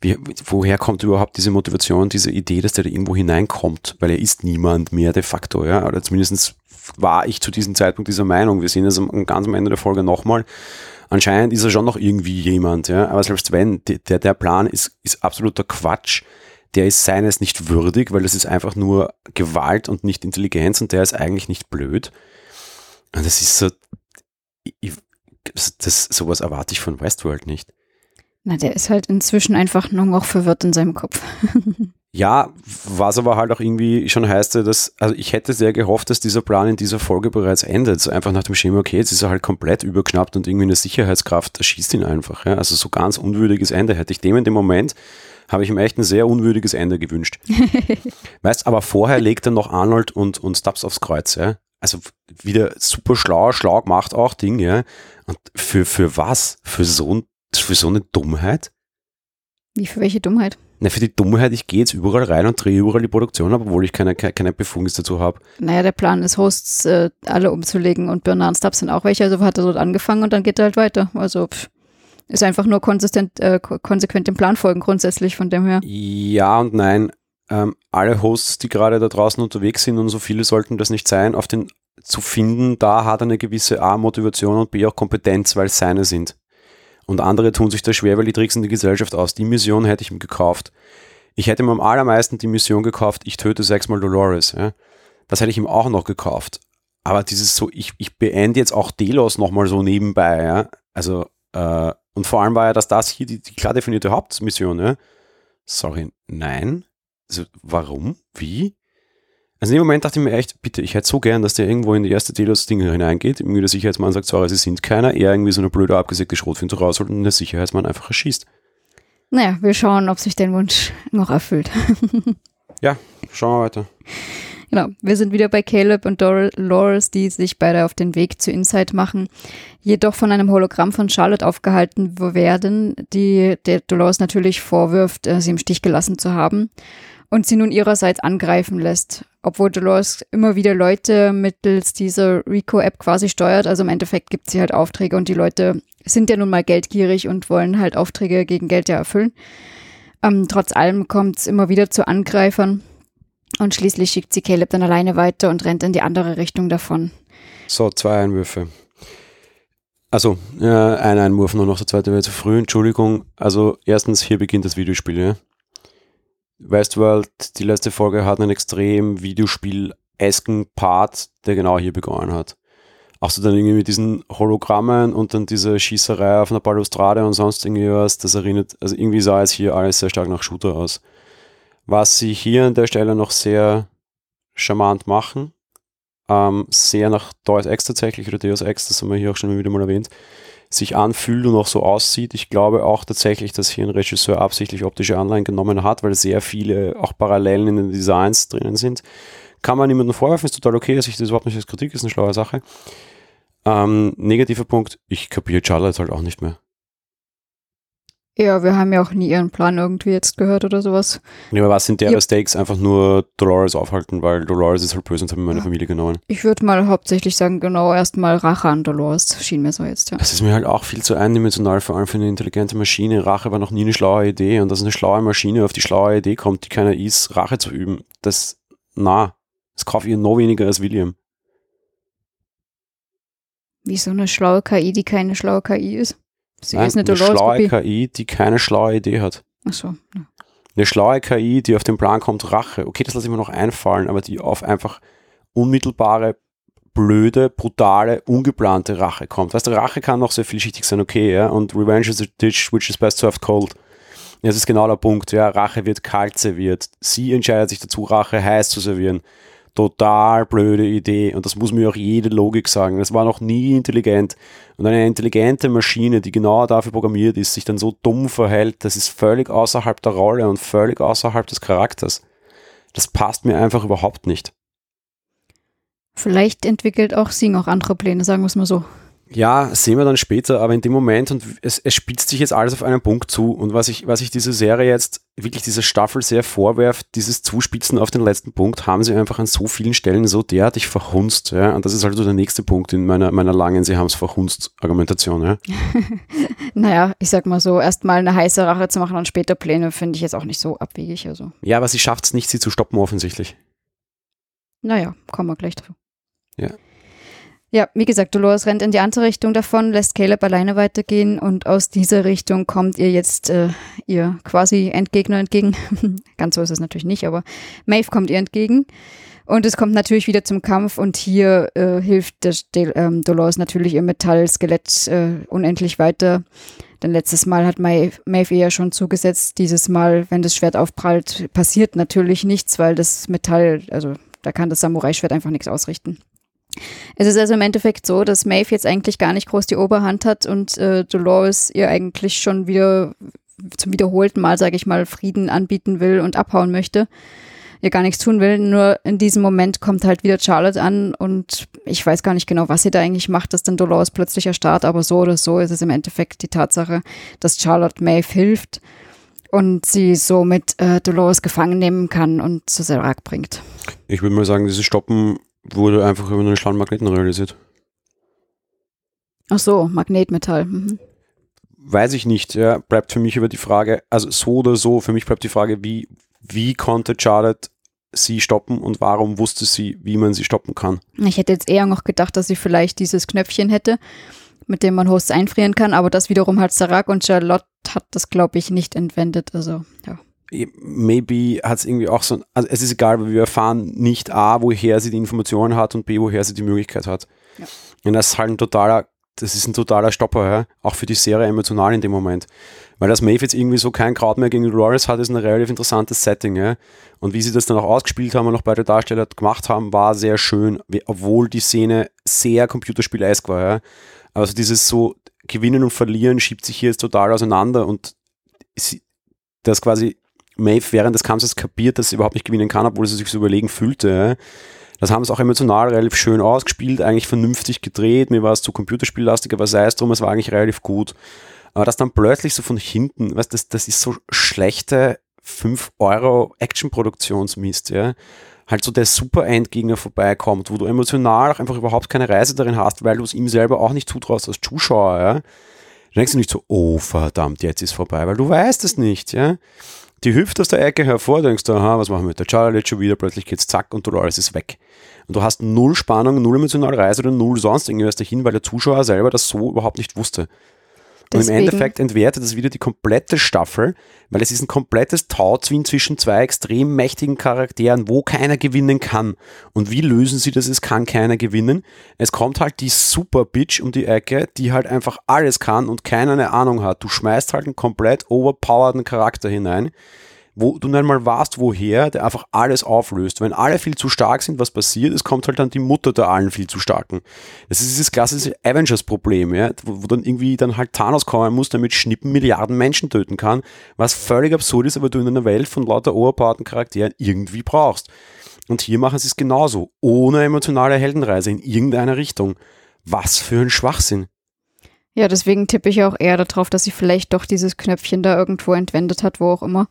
Speaker 2: Wie, woher kommt überhaupt diese Motivation, diese Idee, dass der da irgendwo hineinkommt? Weil er ist niemand mehr de facto, ja. Oder zumindest war ich zu diesem Zeitpunkt dieser Meinung. Wir sehen das am, ganz am Ende der Folge nochmal anscheinend ist er schon noch irgendwie jemand, ja. Aber selbst wenn, der, der Plan ist, ist absoluter Quatsch. Der ist seines nicht würdig, weil das ist einfach nur Gewalt und nicht Intelligenz und der ist eigentlich nicht blöd. Und das ist so, ich, das, sowas erwarte ich von Westworld nicht.
Speaker 1: Na, der ist halt inzwischen einfach nur noch verwirrt in seinem Kopf.
Speaker 2: Ja, was aber halt auch irgendwie schon heißt, dass, also ich hätte sehr gehofft, dass dieser Plan in dieser Folge bereits endet. So einfach nach dem Schema, okay, jetzt ist er halt komplett überknappt und irgendwie eine Sicherheitskraft erschießt ihn einfach. Ja? Also so ganz unwürdiges Ende. Hätte ich dem in dem Moment, habe ich ihm echt ein sehr unwürdiges Ende gewünscht. weißt, aber vorher legt er noch Arnold und, und Stubbs aufs Kreuz. Ja? Also wieder super schlau, schlau gemacht auch Ding, ja. Und für, für was? Für so, für so eine Dummheit?
Speaker 1: Wie für welche Dummheit?
Speaker 2: Na, für die Dummheit, ich gehe jetzt überall rein und drehe überall die Produktion ab, obwohl ich keine, keine Befugnis dazu habe.
Speaker 1: Naja, der Plan ist, Hosts äh, alle umzulegen und und Stubbs sind auch welche, also hat er dort angefangen und dann geht er halt weiter. Also pff, ist einfach nur konsistent, äh, konsequent dem Plan folgen grundsätzlich von dem her.
Speaker 2: Ja und nein. Ähm, alle Hosts, die gerade da draußen unterwegs sind und so viele sollten das nicht sein, auf den zu finden, da hat er eine gewisse A Motivation und B auch Kompetenz, weil es seine sind. Und andere tun sich da schwer, weil die tricksen die Gesellschaft aus. Die Mission hätte ich ihm gekauft. Ich hätte ihm am allermeisten die Mission gekauft, ich töte sechsmal Dolores. Ja. Das hätte ich ihm auch noch gekauft. Aber dieses so, ich, ich beende jetzt auch Delos nochmal so nebenbei. Ja. Also, äh, und vor allem war ja, dass das hier die, die klar definierte Hauptmission. Ja. Sorry, nein. Also, warum? Wie? Also in dem Moment dachte ich mir echt, bitte, ich hätte so gern, dass der irgendwo in die erste Delos-Ding hineingeht, irgendwie der Sicherheitsmann sagt, sorry, sie sind keiner, er irgendwie so eine blöde abgesägte Schrotfinte rausholt und der Sicherheitsmann einfach erschießt.
Speaker 1: Naja, wir schauen, ob sich dein Wunsch noch erfüllt.
Speaker 2: ja, schauen wir weiter.
Speaker 1: Genau, wir sind wieder bei Caleb und Dolores, die sich beide auf den Weg zu Inside machen, jedoch von einem Hologramm von Charlotte aufgehalten werden, die der Dolores natürlich vorwirft, äh, sie im Stich gelassen zu haben und sie nun ihrerseits angreifen lässt. Obwohl Dolores immer wieder Leute mittels dieser Rico-App quasi steuert. Also im Endeffekt gibt sie halt Aufträge und die Leute sind ja nun mal geldgierig und wollen halt Aufträge gegen Geld ja erfüllen. Ähm, trotz allem kommt es immer wieder zu Angreifern und schließlich schickt sie Caleb dann alleine weiter und rennt in die andere Richtung davon.
Speaker 2: So, zwei Einwürfe. Also, äh, ein Einwurf nur noch, der zweite wäre zu früh, Entschuldigung. Also, erstens, hier beginnt das Videospiel, ja. Westworld, die letzte Folge, hat einen extrem Videospiel-esken Part, der genau hier begonnen hat. Auch so dann irgendwie mit diesen Hologrammen und dann diese Schießerei auf einer Balustrade und sonst irgendwie was, das erinnert, also irgendwie sah es hier alles sehr stark nach Shooter aus. Was sie hier an der Stelle noch sehr charmant machen, ähm, sehr nach Deus Ex tatsächlich oder Deus Ex, das haben wir hier auch schon wieder mal erwähnt, sich anfühlt und auch so aussieht. Ich glaube auch tatsächlich, dass hier ein Regisseur absichtlich optische Anleihen genommen hat, weil sehr viele auch Parallelen in den Designs drinnen sind. Kann man niemandem vorwerfen, ist total okay, dass ich das überhaupt nicht als Kritik ist eine schlaue Sache. Ähm, negativer Punkt, ich kapiere Charlotte halt auch nicht mehr.
Speaker 1: Ja, wir haben ja auch nie ihren Plan irgendwie jetzt gehört oder sowas.
Speaker 2: Ja, aber was sind deren ja. Stakes? Einfach nur Dolores aufhalten, weil Dolores ist halt böse und hat mir meine Familie genommen.
Speaker 1: Ich würde mal hauptsächlich sagen, genau, erstmal Rache an Dolores, schien mir so jetzt, ja.
Speaker 2: Das ist mir halt auch viel zu eindimensional, vor allem für eine intelligente Maschine. Rache war noch nie eine schlaue Idee und dass eine schlaue Maschine auf die schlaue Idee kommt, die keiner ist, Rache zu üben, das, na, das kaufe ich noch weniger als William.
Speaker 1: Wie so eine schlaue KI, die keine schlaue KI ist?
Speaker 2: Sie Nein, ist eine, eine schlaue KI, die keine schlaue Idee hat.
Speaker 1: Ach so. Ja.
Speaker 2: Eine schlaue KI, die auf den Plan kommt, Rache. Okay, das lasse ich mir noch einfallen, aber die auf einfach unmittelbare, blöde, brutale, ungeplante Rache kommt. Weißt du, Rache kann noch sehr vielschichtig sein, okay, ja. Und Revenge is a dish which is best served cold. Das ist genau der Punkt, ja. Rache wird kalt serviert. Sie entscheidet sich dazu, Rache heiß zu servieren. Total blöde Idee und das muss mir auch jede Logik sagen. Das war noch nie intelligent. Und eine intelligente Maschine, die genau dafür programmiert ist, sich dann so dumm verhält, das ist völlig außerhalb der Rolle und völlig außerhalb des Charakters. Das passt mir einfach überhaupt nicht.
Speaker 1: Vielleicht entwickelt auch Sing auch andere Pläne, sagen wir es mal so.
Speaker 2: Ja, sehen wir dann später, aber in dem Moment und es, es spitzt sich jetzt alles auf einen Punkt zu und was ich, was ich diese Serie jetzt wirklich dieser Staffel sehr vorwerft, dieses Zuspitzen auf den letzten Punkt, haben sie einfach an so vielen Stellen so derartig verhunzt, ja, und das ist also der nächste Punkt in meiner, meiner langen, sie haben es verhunzt Argumentation, ja.
Speaker 1: naja, ich sag mal so, erstmal eine heiße Rache zu machen und später Pläne finde ich jetzt auch nicht so abwegig, also.
Speaker 2: Ja, aber sie schafft es nicht, sie zu stoppen offensichtlich.
Speaker 1: Naja, kommen wir gleich dazu.
Speaker 2: Ja.
Speaker 1: Ja, wie gesagt, Dolores rennt in die andere Richtung davon, lässt Caleb alleine weitergehen und aus dieser Richtung kommt ihr jetzt äh, ihr quasi Endgegner entgegen. Ganz so ist es natürlich nicht, aber Maeve kommt ihr entgegen. Und es kommt natürlich wieder zum Kampf und hier äh, hilft der, der, ähm, Dolores natürlich ihr Metallskelett äh, unendlich weiter. Denn letztes Mal hat Maeve, Maeve ihr ja schon zugesetzt. Dieses Mal, wenn das Schwert aufprallt, passiert natürlich nichts, weil das Metall, also da kann das Samurai-Schwert einfach nichts ausrichten. Es ist also im Endeffekt so, dass Maeve jetzt eigentlich gar nicht groß die Oberhand hat und äh, Dolores ihr eigentlich schon wieder zum wiederholten Mal, sage ich mal, Frieden anbieten will und abhauen möchte. Ihr gar nichts tun will. Nur in diesem Moment kommt halt wieder Charlotte an und ich weiß gar nicht genau, was sie da eigentlich macht, dass dann Dolores plötzlich erstarrt, aber so oder so ist es im Endeffekt die Tatsache, dass Charlotte Maeve hilft und sie somit äh, Dolores gefangen nehmen kann und zu Serac bringt.
Speaker 2: Ich würde mal sagen, dieses Stoppen wurde einfach über einen schlauen Magneten realisiert.
Speaker 1: Ach so, Magnetmetall. Mhm.
Speaker 2: Weiß ich nicht, ja, bleibt für mich über die Frage, also so oder so, für mich bleibt die Frage, wie, wie konnte Charlotte sie stoppen und warum wusste sie, wie man sie stoppen kann?
Speaker 1: Ich hätte jetzt eher noch gedacht, dass sie vielleicht dieses Knöpfchen hätte, mit dem man Hosts einfrieren kann, aber das wiederum hat Sarak und Charlotte hat das, glaube ich, nicht entwendet. Also, ja
Speaker 2: maybe hat es irgendwie auch so, also es ist egal, weil wir erfahren nicht A, woher sie die Informationen hat und B, woher sie die Möglichkeit hat. Ja. Und das ist halt ein totaler, das ist ein totaler Stopper, ja? auch für die Serie emotional in dem Moment. Weil das Maeve jetzt irgendwie so kein Kraut mehr gegen Dolores hat, ist ein relativ interessantes Setting. Ja? Und wie sie das dann auch ausgespielt haben und auch beide Darsteller gemacht haben, war sehr schön, obwohl die Szene sehr computerspielesk war. Ja? Also dieses so Gewinnen und Verlieren schiebt sich hier jetzt total auseinander und das quasi Maeve während des Kampfes kapiert, dass sie überhaupt nicht gewinnen kann, obwohl sie sich so überlegen fühlte. Das haben sie auch emotional relativ schön ausgespielt, eigentlich vernünftig gedreht. Mir war es zu computerspiellastig, aber sei es drum, es war eigentlich relativ gut. Aber das dann plötzlich so von hinten, weißt, das, das ist so schlechte 5 Euro Action-Produktionsmist, ja. Halt so der Super-Endgegner vorbeikommt, wo du emotional auch einfach überhaupt keine Reise darin hast, weil du es ihm selber auch nicht zutraust als Zuschauer, ja. Dann denkst du nicht so, oh verdammt, jetzt ist vorbei, weil du weißt es nicht, ja die hüpft aus der Ecke hervor, denkst du, aha, was machen wir mit der Charlotte schon wieder, plötzlich geht's zack und du alles ist weg. Und du hast null Spannung, null emotionale Reise oder null sonst irgendwas dahin, weil der Zuschauer selber das so überhaupt nicht wusste. Deswegen. Und im Endeffekt entwertet es wieder die komplette Staffel, weil es ist ein komplettes Tauzwien zwischen zwei extrem mächtigen Charakteren, wo keiner gewinnen kann. Und wie lösen sie das? Es kann keiner gewinnen. Es kommt halt die Super Bitch um die Ecke, die halt einfach alles kann und keiner eine Ahnung hat. Du schmeißt halt einen komplett overpowerten Charakter hinein wo du nicht mal weißt, woher, der einfach alles auflöst. Wenn alle viel zu stark sind, was passiert? Es kommt halt dann die Mutter der allen viel zu starken. Das ist dieses klassische Avengers-Problem, ja, wo, wo, dann irgendwie dann halt Thanos kommen muss, damit Schnippen Milliarden Menschen töten kann, was völlig absurd ist, aber du in einer Welt von lauter overpowerten Charakteren irgendwie brauchst. Und hier machen sie es genauso, ohne emotionale Heldenreise in irgendeiner Richtung. Was für ein Schwachsinn.
Speaker 1: Ja, deswegen tippe ich auch eher darauf, dass sie vielleicht doch dieses Knöpfchen da irgendwo entwendet hat, wo auch immer.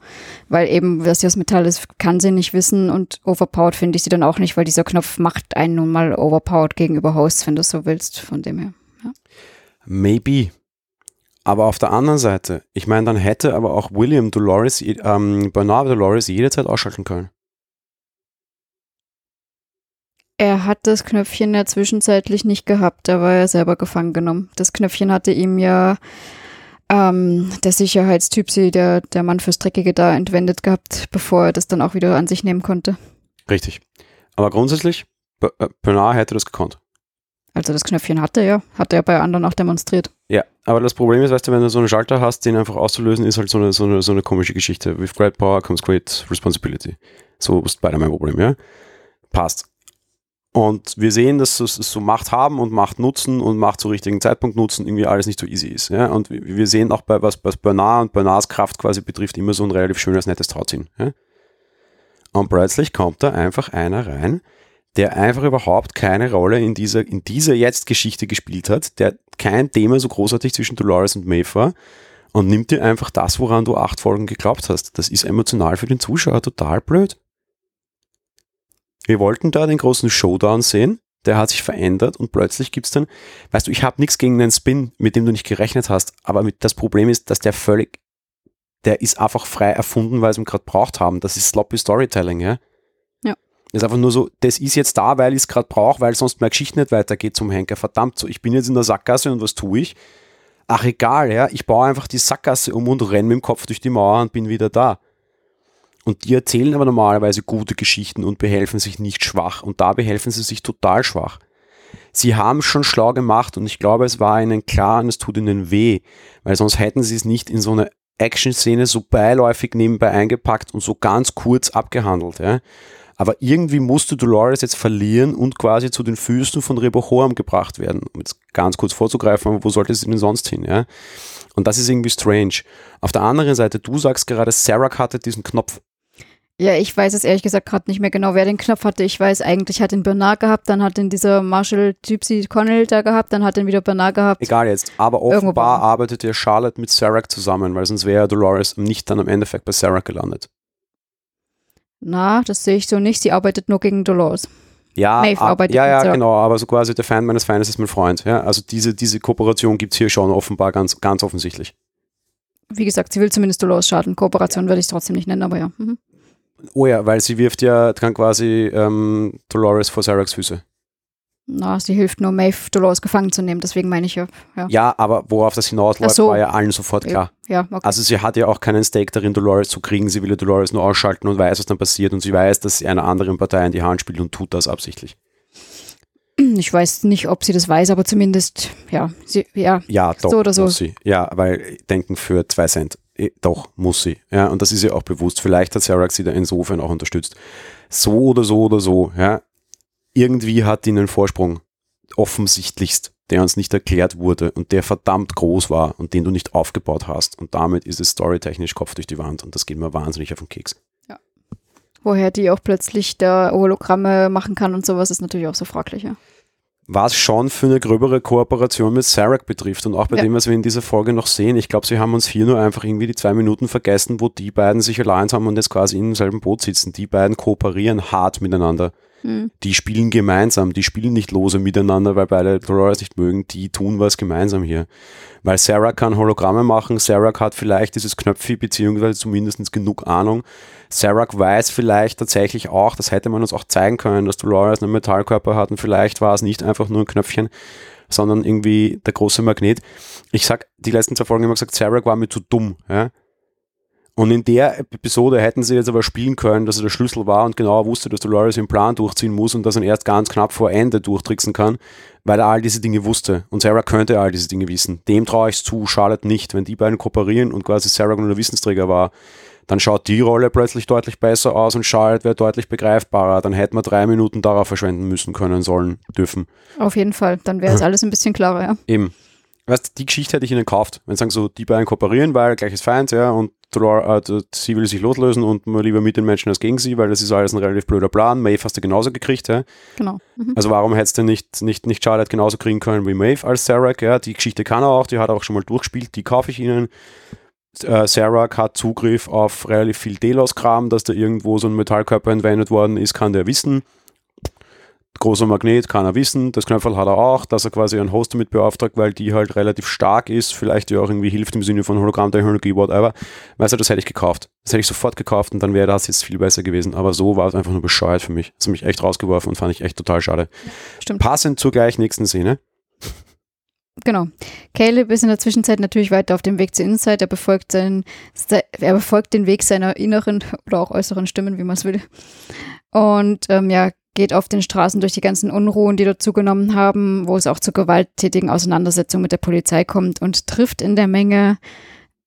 Speaker 1: Weil eben, was das Metall ist, kann sie nicht wissen und overpowered finde ich sie dann auch nicht, weil dieser Knopf macht einen nun mal overpowered gegenüber Hosts, wenn du es so willst, von dem her. Ja.
Speaker 2: Maybe. Aber auf der anderen Seite, ich meine, dann hätte aber auch William Dolores, ähm, Bernard Dolores jederzeit ausschalten können.
Speaker 1: Er hat das Knöpfchen ja zwischenzeitlich nicht gehabt, da war er selber gefangen genommen. Das Knöpfchen hatte ihm ja ähm, der Sicherheitstyp, sie, der, der Mann fürs Dreckige da entwendet gehabt, bevor er das dann auch wieder an sich nehmen konnte.
Speaker 2: Richtig. Aber grundsätzlich, äh, Bernard hätte das gekonnt.
Speaker 1: Also das Knöpfchen hatte er ja, hat er bei anderen auch demonstriert.
Speaker 2: Ja, aber das Problem ist, weißt du, wenn du so einen Schalter hast, den einfach auszulösen, ist halt so eine, so eine, so eine komische Geschichte. With great power comes great responsibility. So ist beide mein Problem, ja. Passt. Und wir sehen, dass es so Macht haben und Macht nutzen und Macht zu richtigen Zeitpunkt nutzen irgendwie alles nicht so easy ist. Ja? Und wir sehen auch bei was, was Bernard und Bernards Kraft quasi betrifft, immer so ein relativ schönes, nettes Trauziehen. Ja? Und plötzlich kommt da einfach einer rein, der einfach überhaupt keine Rolle in dieser, in dieser jetzt Geschichte gespielt hat, der kein Thema so großartig zwischen Dolores und Maeve war und nimmt dir einfach das, woran du acht Folgen geglaubt hast. Das ist emotional für den Zuschauer total blöd. Wir wollten da den großen Showdown sehen, der hat sich verändert und plötzlich gibt's dann, weißt du, ich habe nichts gegen den Spin, mit dem du nicht gerechnet hast, aber mit, das Problem ist, dass der völlig, der ist einfach frei erfunden, weil sie ihn gerade braucht haben. Das ist sloppy Storytelling, ja.
Speaker 1: Ja.
Speaker 2: Das ist einfach nur so, das ist jetzt da, weil ich es gerade brauche, weil sonst meine Geschichte nicht weitergeht zum Henker. Verdammt, so, ich bin jetzt in der Sackgasse und was tue ich? Ach egal, ja, ich baue einfach die Sackgasse um und renne mit dem Kopf durch die Mauer und bin wieder da. Und die erzählen aber normalerweise gute Geschichten und behelfen sich nicht schwach. Und da behelfen sie sich total schwach. Sie haben schon schlau gemacht und ich glaube, es war ihnen klar und es tut ihnen weh, weil sonst hätten sie es nicht in so eine Action-Szene so beiläufig nebenbei eingepackt und so ganz kurz abgehandelt. Ja. Aber irgendwie musste Dolores jetzt verlieren und quasi zu den Füßen von Rebohoam gebracht werden. Um jetzt ganz kurz vorzugreifen, aber wo sollte sie denn sonst hin? Ja? Und das ist irgendwie strange. Auf der anderen Seite, du sagst gerade, Sarah hatte diesen Knopf.
Speaker 1: Ja, ich weiß es ehrlich gesagt gerade nicht mehr genau, wer den Knopf hatte. Ich weiß, eigentlich hat ihn Bernard gehabt, dann hat ihn dieser Marshall Gypsy Connell da gehabt, dann hat ihn wieder Bernard gehabt.
Speaker 2: Egal jetzt, aber offenbar arbeitet ja Charlotte mit Sarah zusammen, weil sonst wäre Dolores nicht dann im Endeffekt bei Sarah gelandet.
Speaker 1: Na, das sehe ich so nicht. Sie arbeitet nur gegen Dolores.
Speaker 2: Ja, Maeve arbeitet ja, ja, genau, aber so quasi der Fan meines Feindes ist mein Freund. Ja? Also diese, diese Kooperation gibt es hier schon offenbar ganz, ganz offensichtlich.
Speaker 1: Wie gesagt, sie will zumindest Dolores schaden. Kooperation würde ich es trotzdem nicht nennen, aber ja. Mhm.
Speaker 2: Oh ja, weil sie wirft ja dann quasi ähm, Dolores vor Saraks Füße.
Speaker 1: Na, sie hilft nur Maeve, Dolores gefangen zu nehmen, deswegen meine ich ja.
Speaker 2: Ja, ja aber worauf das hinausläuft, so. war ja allen sofort klar.
Speaker 1: Ja, okay.
Speaker 2: Also sie hat ja auch keinen Stake darin, Dolores zu kriegen. Sie will ja Dolores nur ausschalten und weiß, was dann passiert. Und sie weiß, dass sie einer anderen Partei in die Hand spielt und tut das absichtlich.
Speaker 1: Ich weiß nicht, ob sie das weiß, aber zumindest, ja, sie, ja,
Speaker 2: ja doch,
Speaker 1: so oder so.
Speaker 2: Sie. Ja, weil denken für zwei Cent. Eh, doch, muss sie. Ja, und das ist ja auch bewusst. Vielleicht hat Sarah sie da insofern auch unterstützt. So oder so oder so, ja. Irgendwie hat die einen Vorsprung. Offensichtlichst, der uns nicht erklärt wurde und der verdammt groß war und den du nicht aufgebaut hast. Und damit ist es storytechnisch Kopf durch die Wand und das geht mir wahnsinnig auf den Keks.
Speaker 1: Ja. Woher die auch plötzlich da Hologramme machen kann und sowas ist natürlich auch so fraglich, ja
Speaker 2: was schon für eine gröbere Kooperation mit Sarek betrifft und auch bei ja. dem, was wir in dieser Folge noch sehen. Ich glaube, sie haben uns hier nur einfach irgendwie die zwei Minuten vergessen, wo die beiden sich allein haben und jetzt quasi in demselben Boot sitzen. Die beiden kooperieren hart miteinander. Mhm. Die spielen gemeinsam, die spielen nicht lose miteinander, weil beide Dolores nicht mögen, die tun was gemeinsam hier. Weil Sarah kann Hologramme machen, Sarah hat vielleicht dieses Knöpfi, beziehungsweise zumindest genug Ahnung. Sarah weiß vielleicht tatsächlich auch, das hätte man uns auch zeigen können, dass Dolores einen Metallkörper hat und vielleicht war es nicht einfach nur ein Knöpfchen, sondern irgendwie der große Magnet. Ich sag, die letzten zwei Folgen immer gesagt, Sarah war mir zu dumm. Ja? Und in der Episode hätten sie jetzt aber spielen können, dass er der Schlüssel war und genau wusste, dass Dolores den Plan durchziehen muss und dass er erst ganz knapp vor Ende durchtricksen kann, weil er all diese Dinge wusste. Und Sarah könnte all diese Dinge wissen. Dem traue ich es zu, Charlotte nicht. Wenn die beiden kooperieren und quasi Sarah nur der Wissensträger war, dann schaut die Rolle plötzlich deutlich besser aus und Charlotte wäre deutlich begreifbarer. Dann hätten wir drei Minuten darauf verschwenden müssen können, sollen, dürfen.
Speaker 1: Auf jeden Fall. Dann wäre es alles ein bisschen klarer, ja.
Speaker 2: Eben weißt, die Geschichte hätte ich ihnen gekauft. Wenn sie sagen so, die beiden kooperieren, weil gleiches Feind, ja, und sie will sich loslösen und man lieber mit den Menschen als gegen sie, weil das ist alles ein relativ blöder Plan. Maeve hast du genauso gekriegt, ja.
Speaker 1: Genau.
Speaker 2: Mhm. Also warum hättest du nicht, nicht, nicht Charlotte genauso kriegen können wie Maeve als Sarah, ja. Die Geschichte kann er auch, die hat er auch schon mal durchgespielt, die kaufe ich ihnen. Äh, Sarah hat Zugriff auf relativ viel Delos-Kram, dass da irgendwo so ein Metallkörper entwendet worden ist, kann der wissen großer Magnet, kann er wissen. Das Knöpfel hat er auch, dass er quasi einen Host damit beauftragt, weil die halt relativ stark ist, vielleicht ja auch irgendwie hilft im Sinne von Hologrammtechnologie, whatever. Weißt du, das hätte ich gekauft. Das hätte ich sofort gekauft und dann wäre das jetzt viel besser gewesen. Aber so war es einfach nur bescheuert für mich. Das hat mich echt rausgeworfen und fand ich echt total schade.
Speaker 1: Stimmt.
Speaker 2: Passend zur gleich nächsten Szene.
Speaker 1: Genau. Caleb ist in der Zwischenzeit natürlich weiter auf dem Weg zu Insight. Er befolgt, seinen, er befolgt den Weg seiner inneren oder auch äußeren Stimmen, wie man es will. Und ähm, ja, geht auf den Straßen durch die ganzen Unruhen, die dort zugenommen haben, wo es auch zu gewalttätigen Auseinandersetzungen mit der Polizei kommt und trifft in der Menge,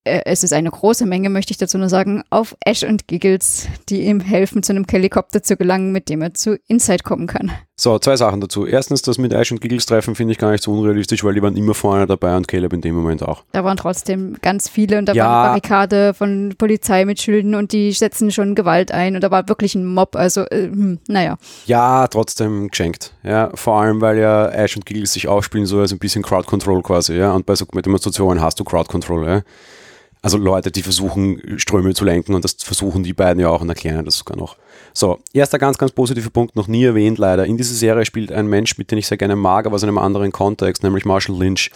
Speaker 1: äh, es ist eine große Menge, möchte ich dazu nur sagen, auf Ash und Giggles, die ihm helfen, zu einem Helikopter zu gelangen, mit dem er zu Inside kommen kann.
Speaker 2: So, zwei Sachen dazu. Erstens, das mit Ash und Giggles treffen finde ich gar nicht so unrealistisch, weil die waren immer vorne dabei und Caleb in dem Moment auch.
Speaker 1: Da waren trotzdem ganz viele und da
Speaker 2: Ja.
Speaker 1: war eine Barrikade von Polizei mit Schilden und die setzen schon Gewalt ein und da war wirklich ein Mob. Also, äh, hm, naja.
Speaker 2: Ja, trotzdem geschenkt. Ja, vor allem, weil ja Ash und Giggles sich aufspielen, so als ein bisschen Crowd Control quasi, ja. Und bei so Demonstrationen hast du Crowd Control, ja. Also Leute, die versuchen, Ströme zu lenken und das versuchen die beiden ja auch und erklären das sogar noch. So, erster ganz, ganz positiver Punkt, noch nie erwähnt leider. In dieser Serie spielt ein Mensch, mit dem ich sehr gerne mag, aber aus einem anderen Kontext, nämlich Marshall Lynch.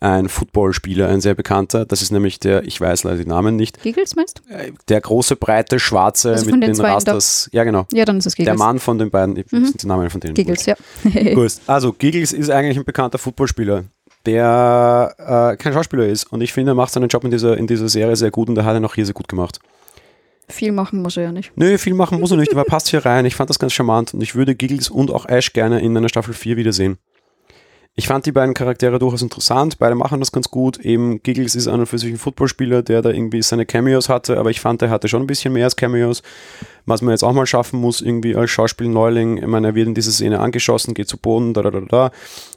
Speaker 2: Ein Footballspieler, ein sehr bekannter. Das ist nämlich der, ich weiß leider den Namen nicht,
Speaker 1: Giggles meinst du?
Speaker 2: äh, der große, breite, schwarze
Speaker 1: Also
Speaker 2: mit
Speaker 1: den
Speaker 2: den Rasters. Ja, genau.
Speaker 1: Ja, dann ist es
Speaker 2: Der
Speaker 1: Giggles.
Speaker 2: Mann von den beiden, ich
Speaker 1: Mhm.
Speaker 2: sind die Namen von denen.
Speaker 1: Giggles, ja.
Speaker 2: Gut. Also Giggles ist eigentlich ein bekannter Footballspieler, der äh, kein Schauspieler ist. Und ich finde, er macht seinen Job in dieser, in dieser Serie sehr gut und er hat ihn auch hier sehr gut gemacht.
Speaker 1: Viel machen muss er ja nicht.
Speaker 2: Nö, viel machen muss er nicht, aber er passt hier rein. Ich fand das ganz charmant und ich würde Giggles und auch Ash gerne in einer Staffel 4 wiedersehen. Ich fand die beiden Charaktere durchaus interessant, beide machen das ganz gut. Eben Giggles ist an und für sich ein Footballspieler, der da irgendwie seine Cameos hatte, aber ich fand, er hatte schon ein bisschen mehr als Cameos, was man jetzt auch mal schaffen muss, irgendwie als Schauspiel-Neuling. Ich meine, er wird in dieser Szene angeschossen, geht zu Boden, da, da, da, da.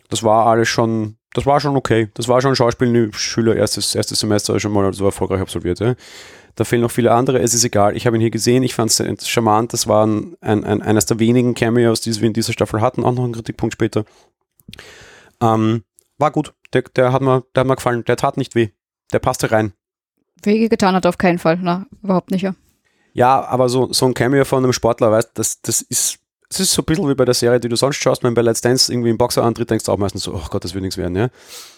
Speaker 2: Das war alles schon, das war schon okay. Das war schon Schauspielschüler, erstes, erstes Semester schon mal so erfolgreich absolviert. Ja. Da fehlen noch viele andere, es ist egal. Ich habe ihn hier gesehen, ich fand es charmant. Das war ein, ein, ein, eines der wenigen Cameos, die wir in dieser Staffel hatten. Auch noch ein Kritikpunkt später. Ähm, war gut. Der, der, hat mir, der hat mir gefallen. Der tat nicht weh. Der passte rein.
Speaker 1: Wege getan hat auf keinen Fall. Na, überhaupt nicht, ja.
Speaker 2: Ja, aber so, so ein Cameo von einem Sportler, weißt das, das ist. Es ist so ein bisschen wie bei der Serie, die du sonst schaust, wenn bei Let's Dance irgendwie ein Boxer antritt, denkst du auch meistens so, oh Gott, das wird nichts werden, ja.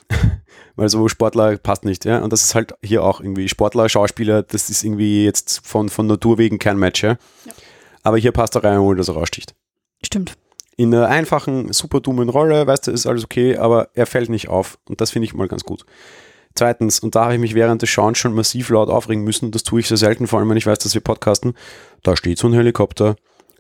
Speaker 2: Weil so Sportler passt nicht, ja. Und das ist halt hier auch irgendwie Sportler, Schauspieler, das ist irgendwie jetzt von, von Natur wegen kein Match, ja.
Speaker 1: Ja.
Speaker 2: Aber hier passt er rein, ohne dass er raussticht.
Speaker 1: Stimmt.
Speaker 2: In einer einfachen, super dummen Rolle, weißt du, ist alles okay, aber er fällt nicht auf. Und das finde ich mal ganz gut. Zweitens, und da habe ich mich während des Schauens schon massiv laut aufregen müssen, das tue ich sehr selten, vor allem wenn ich weiß, dass wir podcasten, da steht so ein Helikopter,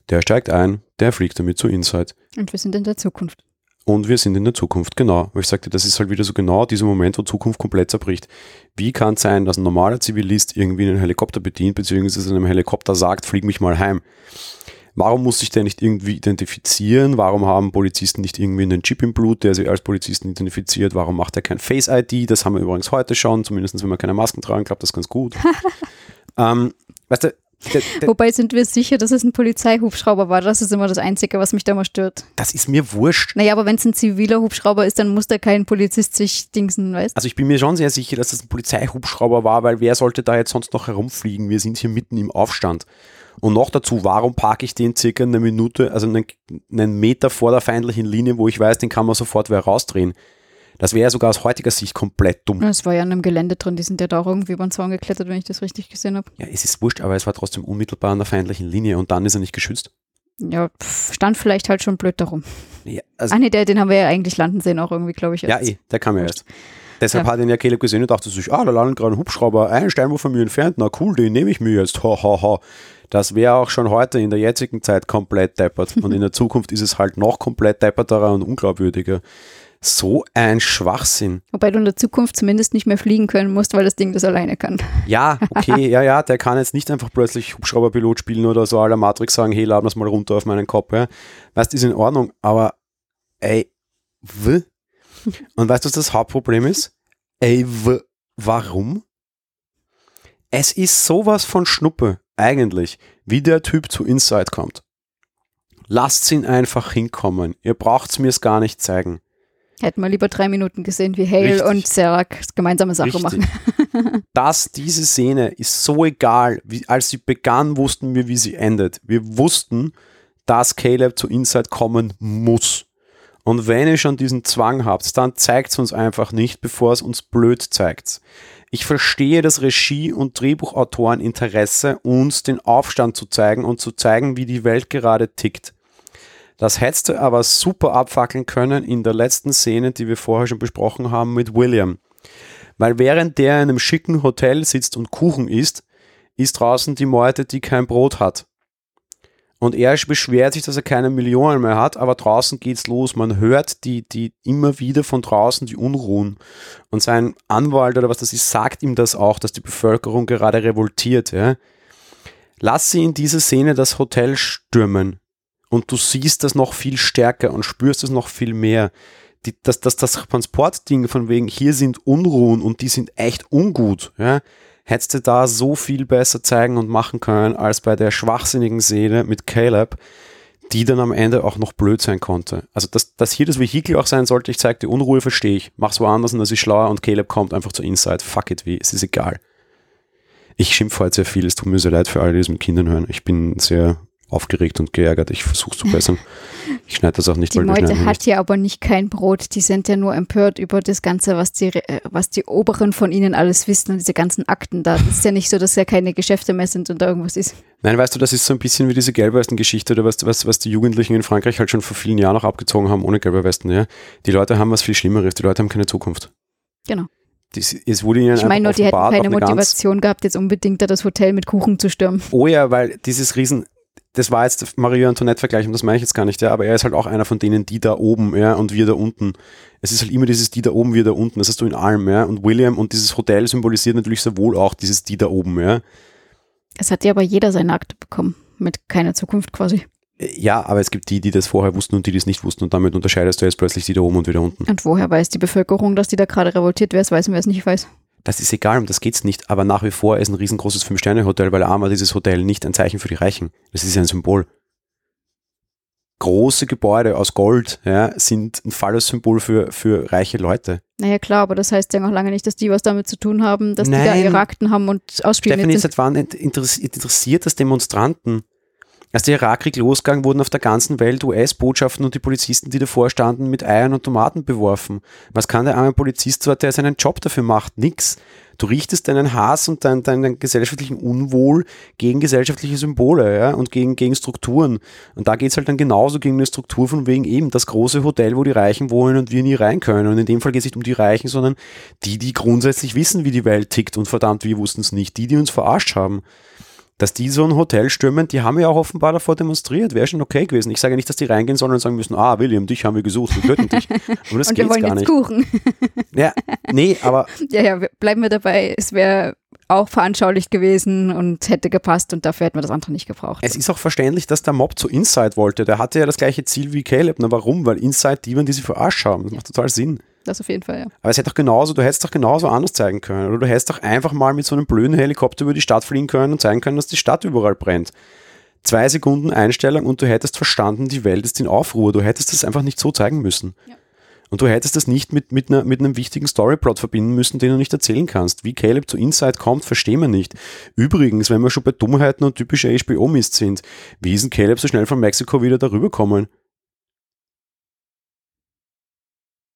Speaker 2: der steigt ein, der fliegt damit zu Inside.
Speaker 1: Und wir sind in der Zukunft.
Speaker 2: Und wir sind in der Zukunft, genau. Weil ich sagte, das ist halt wieder so genau dieser Moment, wo Zukunft komplett zerbricht. Wie kann es sein, dass ein normaler Zivilist irgendwie einen Helikopter bedient, beziehungsweise einem Helikopter sagt, flieg mich mal heim? Warum muss sich der nicht irgendwie identifizieren? Warum haben Polizisten nicht irgendwie einen Chip im Blut, der sie als Polizisten identifiziert? Warum macht er kein Face-ID? Das haben wir übrigens heute schon, zumindest wenn wir keine Masken tragen, klappt das ganz gut. ähm, weißt du, der, der,
Speaker 1: Wobei sind wir sicher, dass es ein Polizeihubschrauber war. Das ist immer das Einzige, was mich da mal stört.
Speaker 2: das ist mir wurscht.
Speaker 1: Naja, aber wenn es ein ziviler Hubschrauber ist, dann muss da kein Polizist sich dingsen, weißt
Speaker 2: Also ich bin mir schon sehr sicher, dass das ein Polizeihubschrauber war, weil wer sollte da jetzt sonst noch herumfliegen? Wir sind hier mitten im Aufstand. Und noch dazu, warum parke ich den circa eine Minute, also einen, einen Meter vor der feindlichen Linie, wo ich weiß, den kann man sofort wieder rausdrehen? Das wäre sogar aus heutiger Sicht komplett dumm.
Speaker 1: Es war ja an einem Gelände drin, die sind ja da auch irgendwie über den Zaun geklettert, wenn ich das richtig gesehen habe.
Speaker 2: Ja, es ist wurscht, aber es war trotzdem unmittelbar an der feindlichen Linie und dann ist er nicht geschützt.
Speaker 1: Ja, pff, stand vielleicht halt schon blöd darum.
Speaker 2: Ja, also,
Speaker 1: Ah nee, der, den haben wir ja eigentlich landen sehen, auch irgendwie, glaube ich.
Speaker 2: ja
Speaker 1: erst.
Speaker 2: eh, der kam ja erst. Deshalb
Speaker 1: Ja.
Speaker 2: hat ihn ja Caleb gesehen und dachte sich, ah, da landet gerade ein Hubschrauber, einen Steinwurf von mir entfernt, na cool, den nehme ich mir jetzt, ha, ha, ha. Das wäre auch schon heute in der jetzigen Zeit komplett deppert und in der Zukunft ist es halt noch komplett depperter und unglaubwürdiger. So ein Schwachsinn.
Speaker 1: Wobei du in der Zukunft zumindest nicht mehr fliegen können musst, weil das Ding das alleine kann.
Speaker 2: Ja, okay, ja, ja, der kann jetzt nicht einfach plötzlich Hubschrauberpilot spielen oder so aller Matrix sagen, hey, laden das mal runter auf meinen Kopf. Ja. Weißt, ist in Ordnung, aber ey, w? Und weißt du, was das Hauptproblem ist? Ey, w, warum? Es ist sowas von Schnuppe, eigentlich, wie der Typ zu Inside kommt. Lasst ihn einfach hinkommen. Ihr braucht's mir's gar nicht zeigen.
Speaker 1: Hätten wir lieber drei Minuten gesehen, wie Hale
Speaker 2: Richtig.
Speaker 1: und Serac gemeinsame Sache
Speaker 2: Richtig.
Speaker 1: machen.
Speaker 2: dass diese Szene ist so egal. Wie, als sie begann, wussten wir, wie sie endet. Wir wussten, dass Caleb zu Inside kommen muss. Und wenn ihr schon diesen Zwang habt, dann zeigt es uns einfach nicht, bevor es uns blöd zeigt. Ich verstehe das Regie- und Drehbuchautoren Interesse, uns den Aufstand zu zeigen und zu zeigen, wie die Welt gerade tickt. Das hättest du aber super abfackeln können in der letzten Szene, die wir vorher schon besprochen haben mit William. Weil während der in einem schicken Hotel sitzt und Kuchen isst, ist draußen die Meute, die kein Brot hat. Und er beschwert sich, dass er keine Millionen mehr hat, aber draußen geht's los. Man hört die, die immer wieder von draußen die Unruhen. Und sein Anwalt oder was das ist, sagt ihm das auch, dass die Bevölkerung gerade revoltiert. Ja? Lass sie in dieser Szene das Hotel stürmen. Und du siehst das noch viel stärker und spürst es noch viel mehr. Die, das, das, das Transportding von wegen, hier sind Unruhen und die sind echt ungut, ja, hättest du da so viel besser zeigen und machen können, als bei der schwachsinnigen Szene mit Caleb, die dann am Ende auch noch blöd sein konnte. Also, dass, dass hier das Vehikel auch sein sollte, ich zeige die Unruhe, verstehe ich. Mach's woanders und das ist schlauer und Caleb kommt einfach zur Inside. Fuck it, wie, es ist egal. Ich schimpfe heute sehr viel, es tut mir sehr leid für alle, die es mit Kindern hören. Ich bin sehr aufgeregt und geärgert. Ich versuche es zu bessern. Ich schneide das auch nicht.
Speaker 1: Die Meute hat ja aber nicht kein Brot. Die sind ja nur empört über das Ganze, was die, äh, was die Oberen von ihnen alles wissen und diese ganzen Akten da. Das ist ja nicht so, dass ja keine Geschäfte mehr sind und da irgendwas ist.
Speaker 2: Nein, weißt du, das ist so ein bisschen wie diese Gelbwesten-Geschichte oder was, was, was die Jugendlichen in Frankreich halt schon vor vielen Jahren noch abgezogen haben ohne gelbe Westen. Ja? Die Leute haben was viel Schlimmeres. Die Leute haben keine Zukunft.
Speaker 1: Genau.
Speaker 2: Das, es wurde ihnen
Speaker 1: ich meine nur, die hätten keine Motivation gehabt, jetzt unbedingt da das Hotel mit Kuchen zu stürmen.
Speaker 2: Oh ja, weil dieses Riesen, das war jetzt Marie Antoinette-Vergleich und das meine ich jetzt gar nicht, ja, aber er ist halt auch einer von denen, die da oben, ja, und wir da unten. Es ist halt immer dieses die da oben, wir da unten, das hast du in allem, ja, und William und dieses Hotel symbolisiert natürlich sehr wohl auch dieses die da oben, ja.
Speaker 1: Es hat ja aber jeder seine Akte bekommen, mit keiner Zukunft quasi.
Speaker 2: Ja, aber es gibt die, die das vorher wussten und die, die es nicht wussten und damit unterscheidest du jetzt plötzlich die da oben und wieder unten.
Speaker 1: Und woher weiß die Bevölkerung, dass die da gerade revoltiert, wer es weiß und wer es nicht weiß?
Speaker 2: Das ist egal, um das geht es nicht, aber nach wie vor ist ein riesengroßes Fünf-Sterne-Hotel, weil A war dieses Hotel nicht ein Zeichen für die Reichen. Das ist ja ein Symbol. Große Gebäude aus Gold ja, sind ein Phallus-Symbol für, für reiche Leute.
Speaker 1: Naja, klar, aber das heißt ja noch lange nicht, dass die was damit zu tun haben, dass Nein. die da ihre Akten haben und ausspielen.
Speaker 2: Stephanie, seit wann interessiert das Demonstranten? Als der Irakkrieg losgang, wurden auf der ganzen Welt US-Botschaften und die Polizisten, die davor standen, mit Eiern und Tomaten beworfen. Was kann der arme Polizist zwar, der seinen Job dafür macht? Nix. Du richtest deinen Hass und deinen, deinen gesellschaftlichen Unwohl gegen gesellschaftliche Symbole ja, und gegen, gegen Strukturen. Und da geht es halt dann genauso gegen eine Struktur von wegen eben das große Hotel, wo die Reichen wohnen und wir nie rein können. Und in dem Fall geht es nicht um die Reichen, sondern die, die grundsätzlich wissen, wie die Welt tickt und verdammt, wir wussten es nicht. Die, die uns verarscht haben dass die so ein Hotel stürmen, die haben ja auch offenbar davor demonstriert. Wäre schon okay gewesen. Ich sage nicht, dass die reingehen und sagen müssen, ah, William, dich haben wir gesucht, wir töten dich.
Speaker 1: Aber das und wir wollen gar jetzt nicht. Kuchen.
Speaker 2: Ja, nee, aber.
Speaker 1: Ja, ja, bleiben wir dabei. Es wäre auch veranschaulicht gewesen und hätte gepasst und dafür hätten wir das andere nicht gebraucht.
Speaker 2: Es ist auch verständlich, dass der Mob zu Inside wollte. Der hatte ja das gleiche Ziel wie Caleb. Na, warum? Weil Inside die waren, die sie verarscht haben. Das macht total Sinn.
Speaker 1: Das auf jeden Fall, ja.
Speaker 2: Aber es hätte doch genauso, du hättest doch genauso anders zeigen können. Oder du hättest doch einfach mal mit so einem blöden Helikopter über die Stadt fliegen können und zeigen können, dass die Stadt überall brennt. Zwei Sekunden Einstellung und du hättest verstanden, die Welt ist in Aufruhr. Du hättest das einfach nicht so zeigen müssen. Ja. Und du hättest das nicht mit, mit, einer, mit einem wichtigen Storyplot verbinden müssen, den du nicht erzählen kannst. Wie Caleb zu Inside kommt, verstehen wir nicht. Übrigens, wenn wir schon bei Dummheiten und typischer HBO-Mist sind, wie ist denn Caleb so schnell von Mexiko wieder darüber kommen?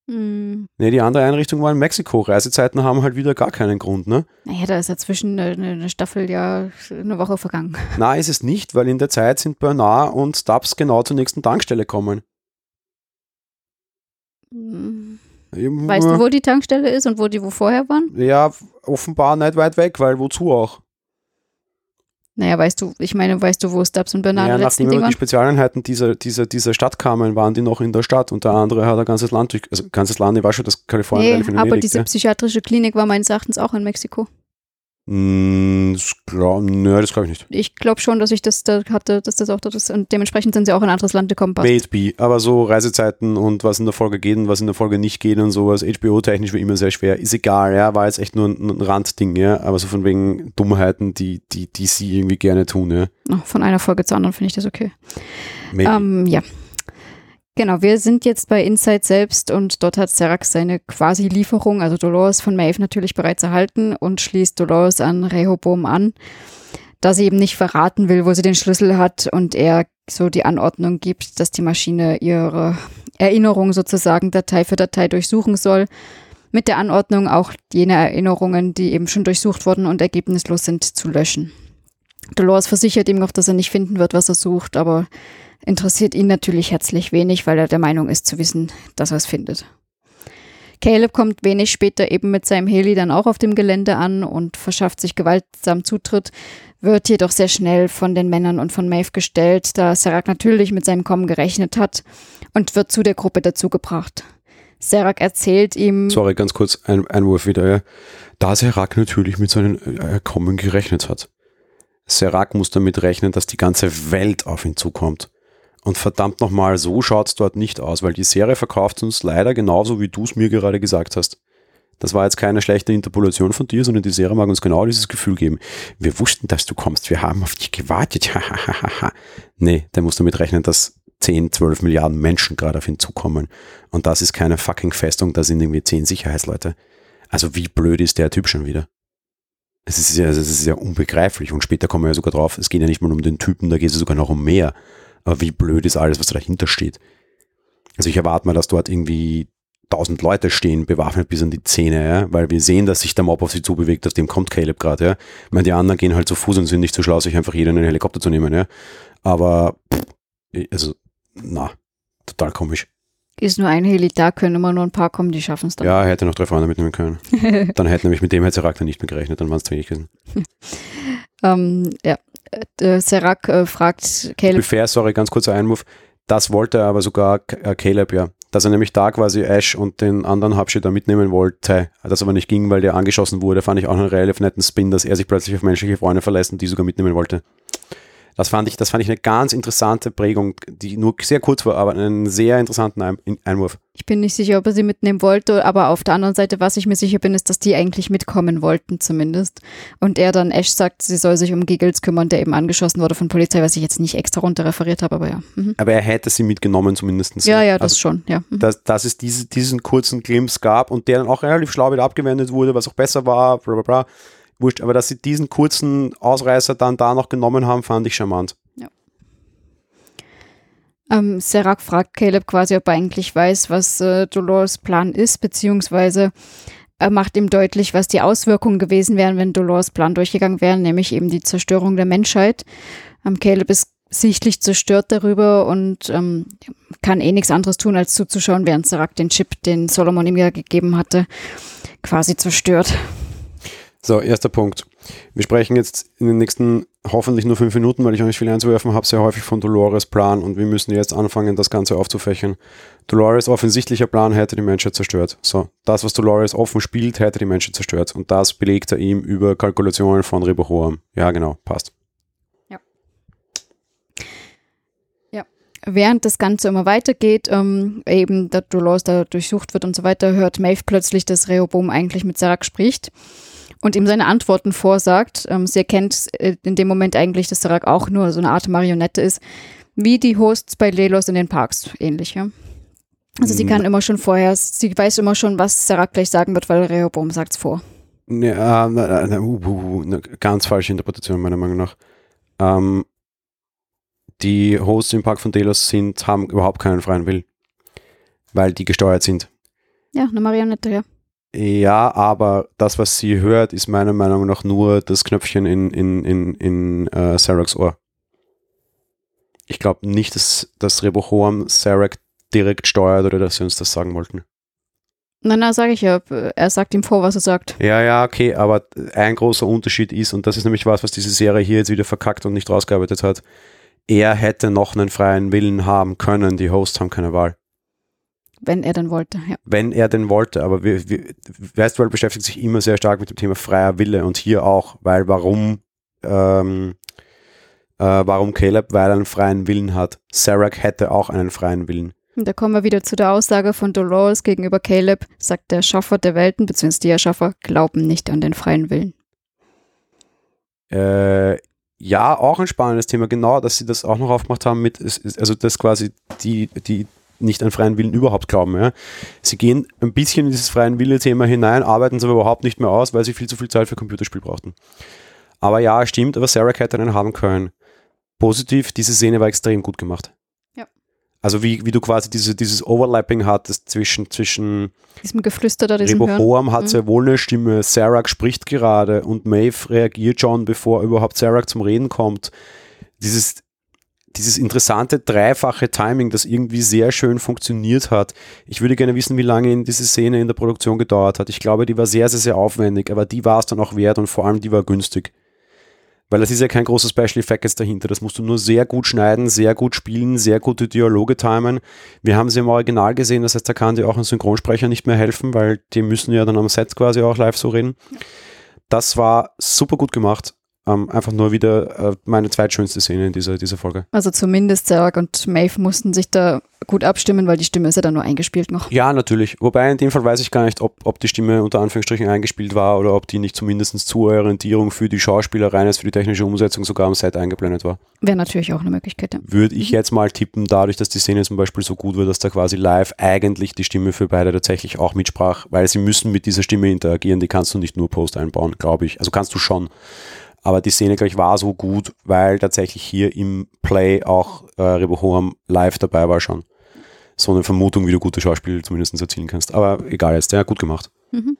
Speaker 2: Ne, die andere Einrichtung war in Mexiko. Reisezeiten haben halt wieder gar keinen Grund, ne?
Speaker 1: Naja, da ist ja zwischen eine, eine Staffel ja eine Woche vergangen.
Speaker 2: Na, ist es nicht, weil in der Zeit sind Bernard und Stubbs genau zur nächsten Tankstelle kommen.
Speaker 1: Hm. Weißt du, wo die Tankstelle ist und wo die wo vorher waren?
Speaker 2: Ja, offenbar nicht weit weg, weil wozu auch?
Speaker 1: Naja, weißt du, ich meine, weißt du, wo Stubbs und Bernard
Speaker 2: naja, nachdem Ding die Spezialeinheiten dieser, dieser, dieser Stadt kamen, waren die noch in der Stadt und der andere hat ein ganzes Land durch, also ganzes Land, ich war schon das Kalifornien.
Speaker 1: Nee, aber diese ja. psychiatrische Klinik war meines Erachtens auch in Mexiko.
Speaker 2: Mm, das glaub, nö, das glaube ich nicht.
Speaker 1: Ich glaube schon, dass ich das da hatte, dass das auch dort ist. Und dementsprechend sind sie auch in ein anderes Land gekommen.
Speaker 2: Maybe, aber so Reisezeiten und was in der Folge geht und was in der Folge nicht geht und sowas, HBO-technisch wie immer sehr schwer. Ist egal, ja, war jetzt echt nur ein, ein Randding, ja, aber so von wegen Dummheiten, die, die, die sie irgendwie gerne tun, ja.
Speaker 1: Von einer Folge zur anderen finde ich das okay. Ähm, ja. Genau, wir sind jetzt bei Inside selbst und dort hat Serac seine quasi Lieferung, also Dolores von Maeve natürlich bereits erhalten und schließt Dolores an Rehoboam an, da sie eben nicht verraten will, wo sie den Schlüssel hat und er so die Anordnung gibt, dass die Maschine ihre Erinnerung sozusagen Datei für Datei durchsuchen soll. Mit der Anordnung auch jene Erinnerungen, die eben schon durchsucht wurden und ergebnislos sind, zu löschen. Dolores versichert ihm noch, dass er nicht finden wird, was er sucht, aber interessiert ihn natürlich herzlich wenig, weil er der Meinung ist zu wissen, dass er es findet. Caleb kommt wenig später eben mit seinem Heli dann auch auf dem Gelände an und verschafft sich gewaltsam Zutritt, wird jedoch sehr schnell von den Männern und von Maeve gestellt, da Serac natürlich mit seinem Kommen gerechnet hat und wird zu der Gruppe dazugebracht. Serac erzählt ihm.
Speaker 2: Sorry, ganz kurz, ein Einwurf wieder, ja. Da Serac natürlich mit seinem äh, Kommen gerechnet hat. Serac muss damit rechnen, dass die ganze Welt auf ihn zukommt Und verdammt nochmal, so schaut es dort nicht aus, weil die Serie verkauft uns leider genauso, wie du es mir gerade gesagt hast. Das war jetzt keine schlechte Interpolation von dir, sondern die Serie mag uns genau dieses Gefühl geben. Wir wussten, dass du kommst, wir haben auf dich gewartet. nee, der muss damit rechnen, dass 10, 12 Milliarden Menschen gerade auf ihn zukommen. Und das ist keine fucking Festung, da sind irgendwie 10 Sicherheitsleute. Also wie blöd ist der Typ schon wieder? Es ist ja, es ist ja unbegreiflich. Und später kommen wir ja sogar drauf, es geht ja nicht mal um den Typen, da geht es sogar noch um mehr. Aber wie blöd ist alles, was dahinter steht? Also ich erwarte mal, dass dort irgendwie tausend Leute stehen, bewaffnet bis an die Zähne, ja? weil wir sehen, dass sich der Mob auf sie zubewegt, auf dem kommt Caleb gerade. Ja? Ich meine, die anderen gehen halt zu Fuß und sind nicht so schlau, sich einfach jeder in einen Helikopter zu nehmen. Ja? Aber, pff, also, na, total komisch.
Speaker 1: Ist nur ein Heli da, können immer nur ein paar kommen, die schaffen es dann.
Speaker 2: Ja, er hätte noch drei Freunde mitnehmen können. dann hätte nämlich mit dem dann nicht mehr gerechnet, dann waren es zu wenig gewesen.
Speaker 1: ähm, ja, äh, Serac äh, fragt
Speaker 2: Caleb. Befehl, sorry, ganz kurzer Einwurf. Das wollte er aber sogar äh, Caleb, ja. Dass er nämlich da quasi Ash und den anderen Habschi da mitnehmen wollte, das aber nicht ging, weil der angeschossen wurde, fand ich auch einen relativ netten Spin, dass er sich plötzlich auf menschliche Freunde verlässt und die sogar mitnehmen wollte. Das fand ich, das fand ich eine ganz interessante Prägung, die nur sehr kurz war, aber einen sehr interessanten Einwurf.
Speaker 1: Ich bin nicht sicher, ob er sie mitnehmen wollte, aber auf der anderen Seite, was ich mir sicher bin, ist, dass die eigentlich mitkommen wollten zumindest. Und er dann Ash sagt, sie soll sich um Giggles kümmern, der eben angeschossen wurde von Polizei, was ich jetzt nicht extra runter referiert habe, aber ja.
Speaker 2: Mhm. Aber er hätte sie mitgenommen zumindest.
Speaker 1: Ja, ja, das also, schon, ja.
Speaker 2: Mhm. Dass, dass es diese, diesen kurzen Glimpse gab und der dann auch relativ schlau wieder abgewendet wurde, was auch besser war, bla bla bla wurscht, aber dass sie diesen kurzen Ausreißer dann da noch genommen haben, fand ich charmant. Ja.
Speaker 1: Ähm, Serac fragt Caleb quasi, ob er eigentlich weiß, was äh, Dolores Plan ist, beziehungsweise er macht ihm deutlich, was die Auswirkungen gewesen wären, wenn Dolores Plan durchgegangen wäre, nämlich eben die Zerstörung der Menschheit. Ähm, Caleb ist sichtlich zerstört darüber und ähm, kann eh nichts anderes tun, als zuzuschauen, während Serac den Chip, den Solomon ihm ja gegeben hatte, quasi zerstört.
Speaker 2: So, erster Punkt. Wir sprechen jetzt in den nächsten hoffentlich nur fünf Minuten, weil ich auch nicht viel einzuwerfen habe, sehr häufig von Dolores Plan und wir müssen jetzt anfangen, das Ganze aufzufächern. Dolores offensichtlicher Plan hätte die Menschheit zerstört. So, das, was Dolores offen spielt, hätte die Menschheit zerstört und das belegt er ihm über Kalkulationen von Rebohoam. Ja, genau, passt.
Speaker 1: Ja. Ja. Während das Ganze immer weitergeht, ähm, eben der Dolores da durchsucht wird und so weiter, hört Maeve plötzlich, dass Rehoboam eigentlich mit Sarak spricht und ihm seine Antworten vorsagt. Ähm, sie erkennt äh, in dem Moment eigentlich, dass Sarak auch nur so eine Art Marionette ist, wie die Hosts bei Lelos in den Parks, ähnlich, ja. Also sie kann immer schon vorher, sie weiß immer schon, was Sarak gleich sagen wird, weil Rehoboam es vor.
Speaker 2: Ja, na, na, uh, uh, eine ganz falsche Interpretation meiner Meinung nach. Ähm, die Hosts im Park von Delos sind, haben überhaupt keinen freien Willen, weil die gesteuert sind.
Speaker 1: Ja, eine Marionette, ja.
Speaker 2: Ja, aber das, was sie hört, ist meiner Meinung nach nur das Knöpfchen in, in, in, in uh, Saraks Ohr. Ich glaube nicht, dass, dass Rebohoam Sarak direkt steuert oder dass sie uns das sagen wollten.
Speaker 1: Nein, nein, sage ich ja. Er sagt ihm vor, was er sagt.
Speaker 2: Ja, ja, okay, aber ein großer Unterschied ist, und das ist nämlich was, was diese Serie hier jetzt wieder verkackt und nicht rausgearbeitet hat, er hätte noch einen freien Willen haben können, die Hosts haben keine Wahl.
Speaker 1: Wenn er denn wollte, ja.
Speaker 2: Wenn er denn wollte, aber wir, wir, Westworld beschäftigt sich immer sehr stark mit dem Thema freier Wille und hier auch, weil warum, ähm, äh, warum Caleb? Weil er einen freien Willen hat. Serac hätte auch einen freien Willen.
Speaker 1: Und da kommen wir wieder zu der Aussage von Dolores gegenüber Caleb, sagt der Schaffer der Welten, beziehungsweise die Erschaffer, glauben nicht an den freien Willen.
Speaker 2: Äh, ja, auch ein spannendes Thema, genau, dass sie das auch noch aufgemacht haben mit, also dass quasi die, die nicht an freien Willen überhaupt glauben. Ja. Sie gehen ein bisschen in dieses freien Wille-Thema hinein, arbeiten es aber überhaupt nicht mehr aus, weil sie viel zu viel Zeit für Computerspiel brauchten. Aber ja, stimmt, aber Sarah hätte einen haben können. Positiv, diese Szene war extrem gut gemacht. Ja. Also wie, wie du quasi diese, dieses Overlapping hattest zwischen, zwischen
Speaker 1: diesem Geflüster da,
Speaker 2: diesem Rebo hat mhm. sehr wohl eine Stimme, Sarah spricht gerade und Maeve reagiert schon, bevor überhaupt Sarah zum Reden kommt. Dieses, dieses interessante dreifache Timing, das irgendwie sehr schön funktioniert hat. Ich würde gerne wissen, wie lange diese Szene in der Produktion gedauert hat. Ich glaube, die war sehr, sehr, sehr aufwendig, aber die war es dann auch wert und vor allem die war günstig. Weil das ist ja kein großes Special Effect jetzt dahinter. Das musst du nur sehr gut schneiden, sehr gut spielen, sehr gute Dialoge timen. Wir haben sie im Original gesehen, das heißt, da kann dir auch ein Synchronsprecher nicht mehr helfen, weil die müssen ja dann am Set quasi auch live so reden. Das war super gut gemacht. Ähm, einfach nur wieder äh, meine zweitschönste Szene in dieser, dieser Folge.
Speaker 1: Also zumindest Sarah und Maeve mussten sich da gut abstimmen, weil die Stimme ist ja dann nur eingespielt noch.
Speaker 2: Ja, natürlich. Wobei in dem Fall weiß ich gar nicht, ob, ob die Stimme unter Anführungsstrichen eingespielt war oder ob die nicht zumindest zur Orientierung für die Schauspieler rein ist, für die technische Umsetzung sogar am Set eingeblendet war.
Speaker 1: Wäre natürlich auch eine Möglichkeit. Ja.
Speaker 2: Würde ich jetzt mal tippen, dadurch, dass die Szene zum Beispiel so gut war, dass da quasi live eigentlich die Stimme für beide tatsächlich auch mitsprach, weil sie müssen mit dieser Stimme interagieren, die kannst du nicht nur Post einbauen, glaube ich. Also kannst du schon. Aber die Szene, glaube ich, war so gut, weil tatsächlich hier im Play auch äh, Rebohoam live dabei war schon. So eine Vermutung, wie du gute Schauspiel zumindest erzielen kannst. Aber egal jetzt, ja, gut gemacht. Mhm.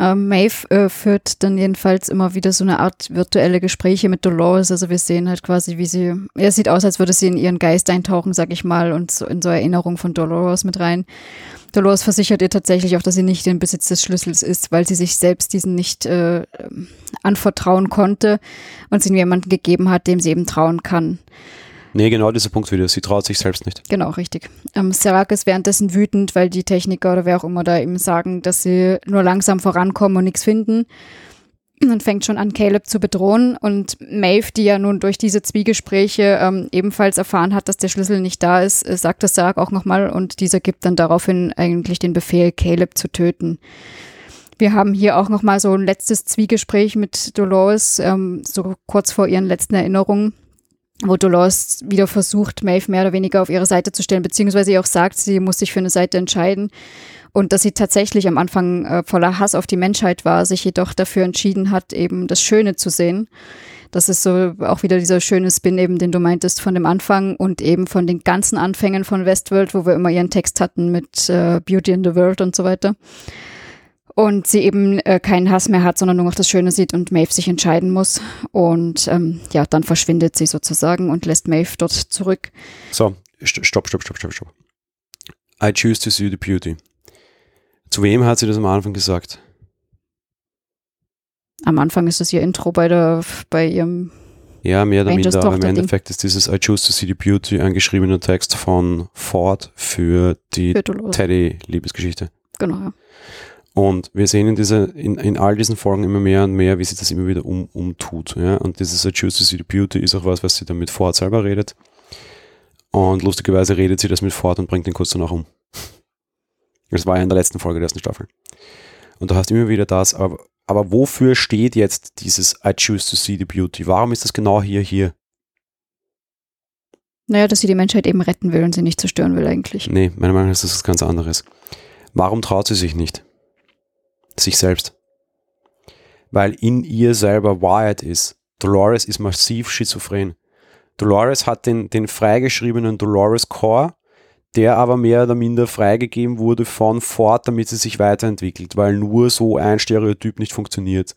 Speaker 1: Ähm, Maeve äh, führt dann jedenfalls immer wieder so eine Art virtuelle Gespräche mit Dolores. Also wir sehen halt quasi, wie sie, er sieht aus, als würde sie in ihren Geist eintauchen, sag ich mal, und so in so Erinnerung von Dolores mit rein. Dolores versichert ihr tatsächlich auch, dass sie nicht in Besitz des Schlüssels ist, weil sie sich selbst diesen nicht äh, anvertrauen konnte und sie ihm jemanden gegeben hat, dem sie eben trauen kann.
Speaker 2: Nee, genau dieser Punkt wieder. Sie traut sich selbst nicht.
Speaker 1: Genau, richtig. Ähm, Serac ist währenddessen wütend, weil die Techniker oder wer auch immer da eben sagen, dass sie nur langsam vorankommen und nichts finden. Und fängt schon an, Caleb zu bedrohen. Und Maeve, die ja nun durch diese Zwiegespräche ähm, ebenfalls erfahren hat, dass der Schlüssel nicht da ist, äh, sagt das Serac auch nochmal und dieser gibt dann daraufhin eigentlich den Befehl, Caleb zu töten. Wir haben hier auch nochmal so ein letztes Zwiegespräch mit Dolores, ähm, so kurz vor ihren letzten Erinnerungen, wo Dolores wieder versucht, Maeve mehr oder weniger auf ihre Seite zu stellen, beziehungsweise ihr auch sagt, sie muss sich für eine Seite entscheiden und dass sie tatsächlich am Anfang äh, voller Hass auf die Menschheit war, sich jedoch dafür entschieden hat, eben das Schöne zu sehen. Das ist so auch wieder dieser schöne Spin eben, den du meintest von dem Anfang und eben von den ganzen Anfängen von Westworld, wo wir immer ihren Text hatten mit äh, Beauty in the World und so weiter und sie eben äh, keinen Hass mehr hat, sondern nur noch das Schöne sieht und Maeve sich entscheiden muss. Und ähm, ja, dann verschwindet sie sozusagen und lässt Maeve dort zurück.
Speaker 2: So, stopp, stopp, stopp, stopp, stopp. I choose to see the beauty. Zu wem hat sie das am Anfang gesagt?
Speaker 1: Am Anfang ist das ihr Intro bei, der, bei ihrem.
Speaker 2: Ja, mehr oder minder, aber im Endeffekt ist dieses I choose to see the beauty ein geschriebener Text von Ford für die Teddy-Liebesgeschichte.
Speaker 1: Genau, ja.
Speaker 2: Und wir sehen in, dieser, in, in all diesen Folgen immer mehr und mehr, wie sie das immer wieder um, umtut. Ja? Und dieses I choose to see the beauty ist auch was, was sie dann mit Ford selber redet. Und lustigerweise redet sie das mit Ford und bringt ihn kurz danach um. Das war ja in der letzten Folge der ersten Staffel. Und du hast immer wieder das, aber, aber wofür steht jetzt dieses I choose to see the beauty? Warum ist das genau hier, hier?
Speaker 1: Naja, dass sie die Menschheit eben retten will und sie nicht zerstören will eigentlich.
Speaker 2: Nee, meiner Meinung nach ist das was ganz anderes. Warum traut sie sich nicht? Sich selbst. Weil in ihr selber Wahrheit ist. Dolores ist massiv schizophren. Dolores hat den, den freigeschriebenen Dolores Core, der aber mehr oder minder freigegeben wurde von Ford, damit sie sich weiterentwickelt, weil nur so ein Stereotyp nicht funktioniert.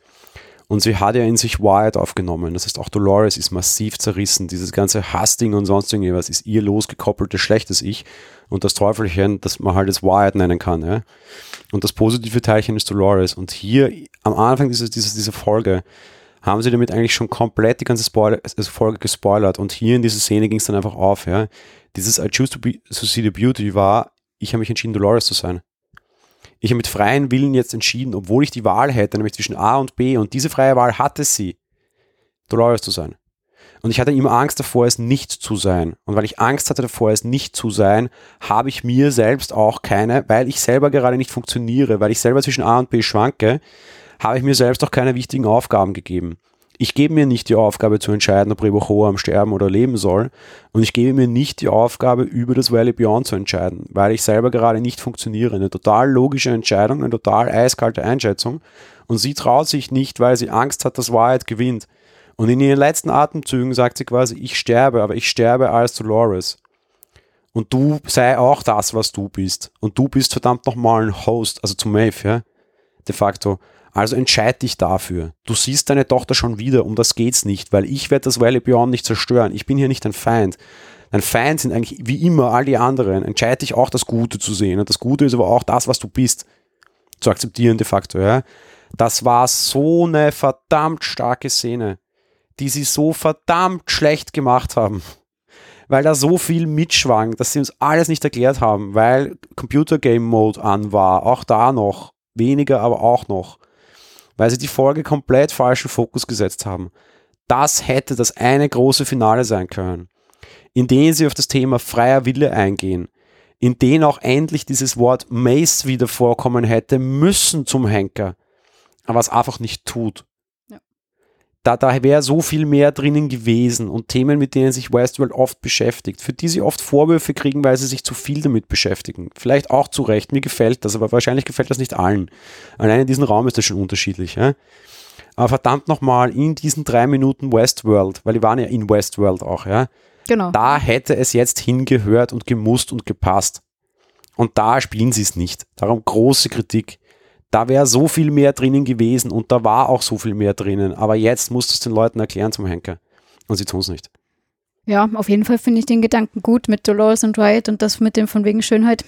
Speaker 2: Und sie hat ja in sich Wahrheit aufgenommen. Das heißt, auch Dolores ist massiv zerrissen. Dieses ganze Hassding und sonst irgendwas ist ihr losgekoppeltes schlechtes Ich und das Teufelchen, das man halt als Wahrheit nennen kann. Ja? Und das positive Teilchen ist Dolores. Und hier am Anfang dieser, dieser, dieser Folge haben sie damit eigentlich schon komplett die ganze Spoiler, also Folge gespoilert. Und hier in dieser Szene ging es dann einfach auf. Ja? Dieses I choose to, be, to see the beauty war, ich habe mich entschieden, Dolores zu sein. Ich habe mit freien Willen jetzt entschieden, obwohl ich die Wahl hätte, nämlich zwischen A und B, und diese freie Wahl hatte sie, Dolores zu sein. Und ich hatte immer Angst davor, es nicht zu sein. Und weil ich Angst hatte davor, es nicht zu sein, habe ich mir selbst auch keine, weil ich selber gerade nicht funktioniere, weil ich selber zwischen A und B schwanke, habe ich mir selbst auch keine wichtigen Aufgaben gegeben. Ich gebe mir nicht die Aufgabe zu entscheiden, ob Reboho am Sterben oder leben soll. Und ich gebe mir nicht die Aufgabe, über das Valley Beyond zu entscheiden, weil ich selber gerade nicht funktioniere. Eine total logische Entscheidung, eine total eiskalte Einschätzung. Und sie traut sich nicht, weil sie Angst hat, dass Wahrheit gewinnt. Und in ihren letzten Atemzügen sagt sie quasi, ich sterbe, aber ich sterbe als Dolores. Und du sei auch das, was du bist. Und du bist verdammt nochmal ein Host, also zu Maeve, ja, de facto. Also entscheid dich dafür. Du siehst deine Tochter schon wieder, um das geht's nicht, weil ich werde das Valley Beyond nicht zerstören. Ich bin hier nicht ein Feind. Dein Feind sind eigentlich wie immer all die anderen. Entscheid dich auch das Gute zu sehen. Und das Gute ist aber auch das, was du bist. Zu akzeptieren de facto, ja. Das war so eine verdammt starke Szene die sie so verdammt schlecht gemacht haben. Weil da so viel mitschwang, dass sie uns alles nicht erklärt haben, weil Computer Game Mode an war, auch da noch. Weniger, aber auch noch. Weil sie die Folge komplett falschen Fokus gesetzt haben. Das hätte das eine große Finale sein können, in dem sie auf das Thema freier Wille eingehen, in dem auch endlich dieses Wort Mace wieder vorkommen hätte müssen zum Henker, aber es einfach nicht tut. Da, da wäre so viel mehr drinnen gewesen und Themen, mit denen sich Westworld oft beschäftigt, für die sie oft Vorwürfe kriegen, weil sie sich zu viel damit beschäftigen. Vielleicht auch zu Recht, mir gefällt das, aber wahrscheinlich gefällt das nicht allen. Allein in diesem Raum ist das schon unterschiedlich. Ja? Aber verdammt nochmal, in diesen drei Minuten Westworld, weil die waren ja in Westworld auch, ja.
Speaker 1: Genau.
Speaker 2: Da hätte es jetzt hingehört und gemusst und gepasst. Und da spielen sie es nicht. Darum große Kritik. Da wäre so viel mehr drinnen gewesen und da war auch so viel mehr drinnen. Aber jetzt musst du es den Leuten erklären zum Henker. Und sie tun es nicht.
Speaker 1: Ja, auf jeden Fall finde ich den Gedanken gut mit Dolores und Wright und das mit dem von wegen Schönheit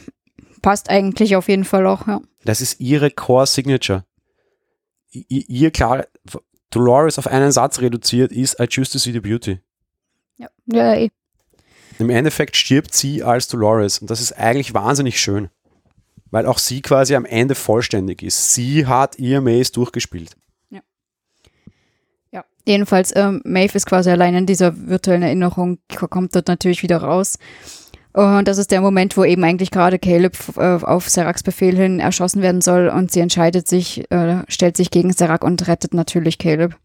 Speaker 1: passt eigentlich auf jeden Fall auch, ja.
Speaker 2: Das ist ihre Core Signature. I ihr klar, Dolores auf einen Satz reduziert ist, I choose to see the beauty.
Speaker 1: Ja, ja eh.
Speaker 2: Im Endeffekt stirbt sie als Dolores und das ist eigentlich wahnsinnig schön, weil auch sie quasi am Ende vollständig ist. Sie hat ihr Maze durchgespielt.
Speaker 1: Ja. Ja, jedenfalls, ähm, Maeve ist quasi allein in dieser virtuellen Erinnerung, kommt dort natürlich wieder raus. Und das ist der Moment, wo eben eigentlich gerade Caleb äh, auf Seracs Befehl hin erschossen werden soll und sie entscheidet sich, äh, stellt sich gegen Serac und rettet natürlich Caleb.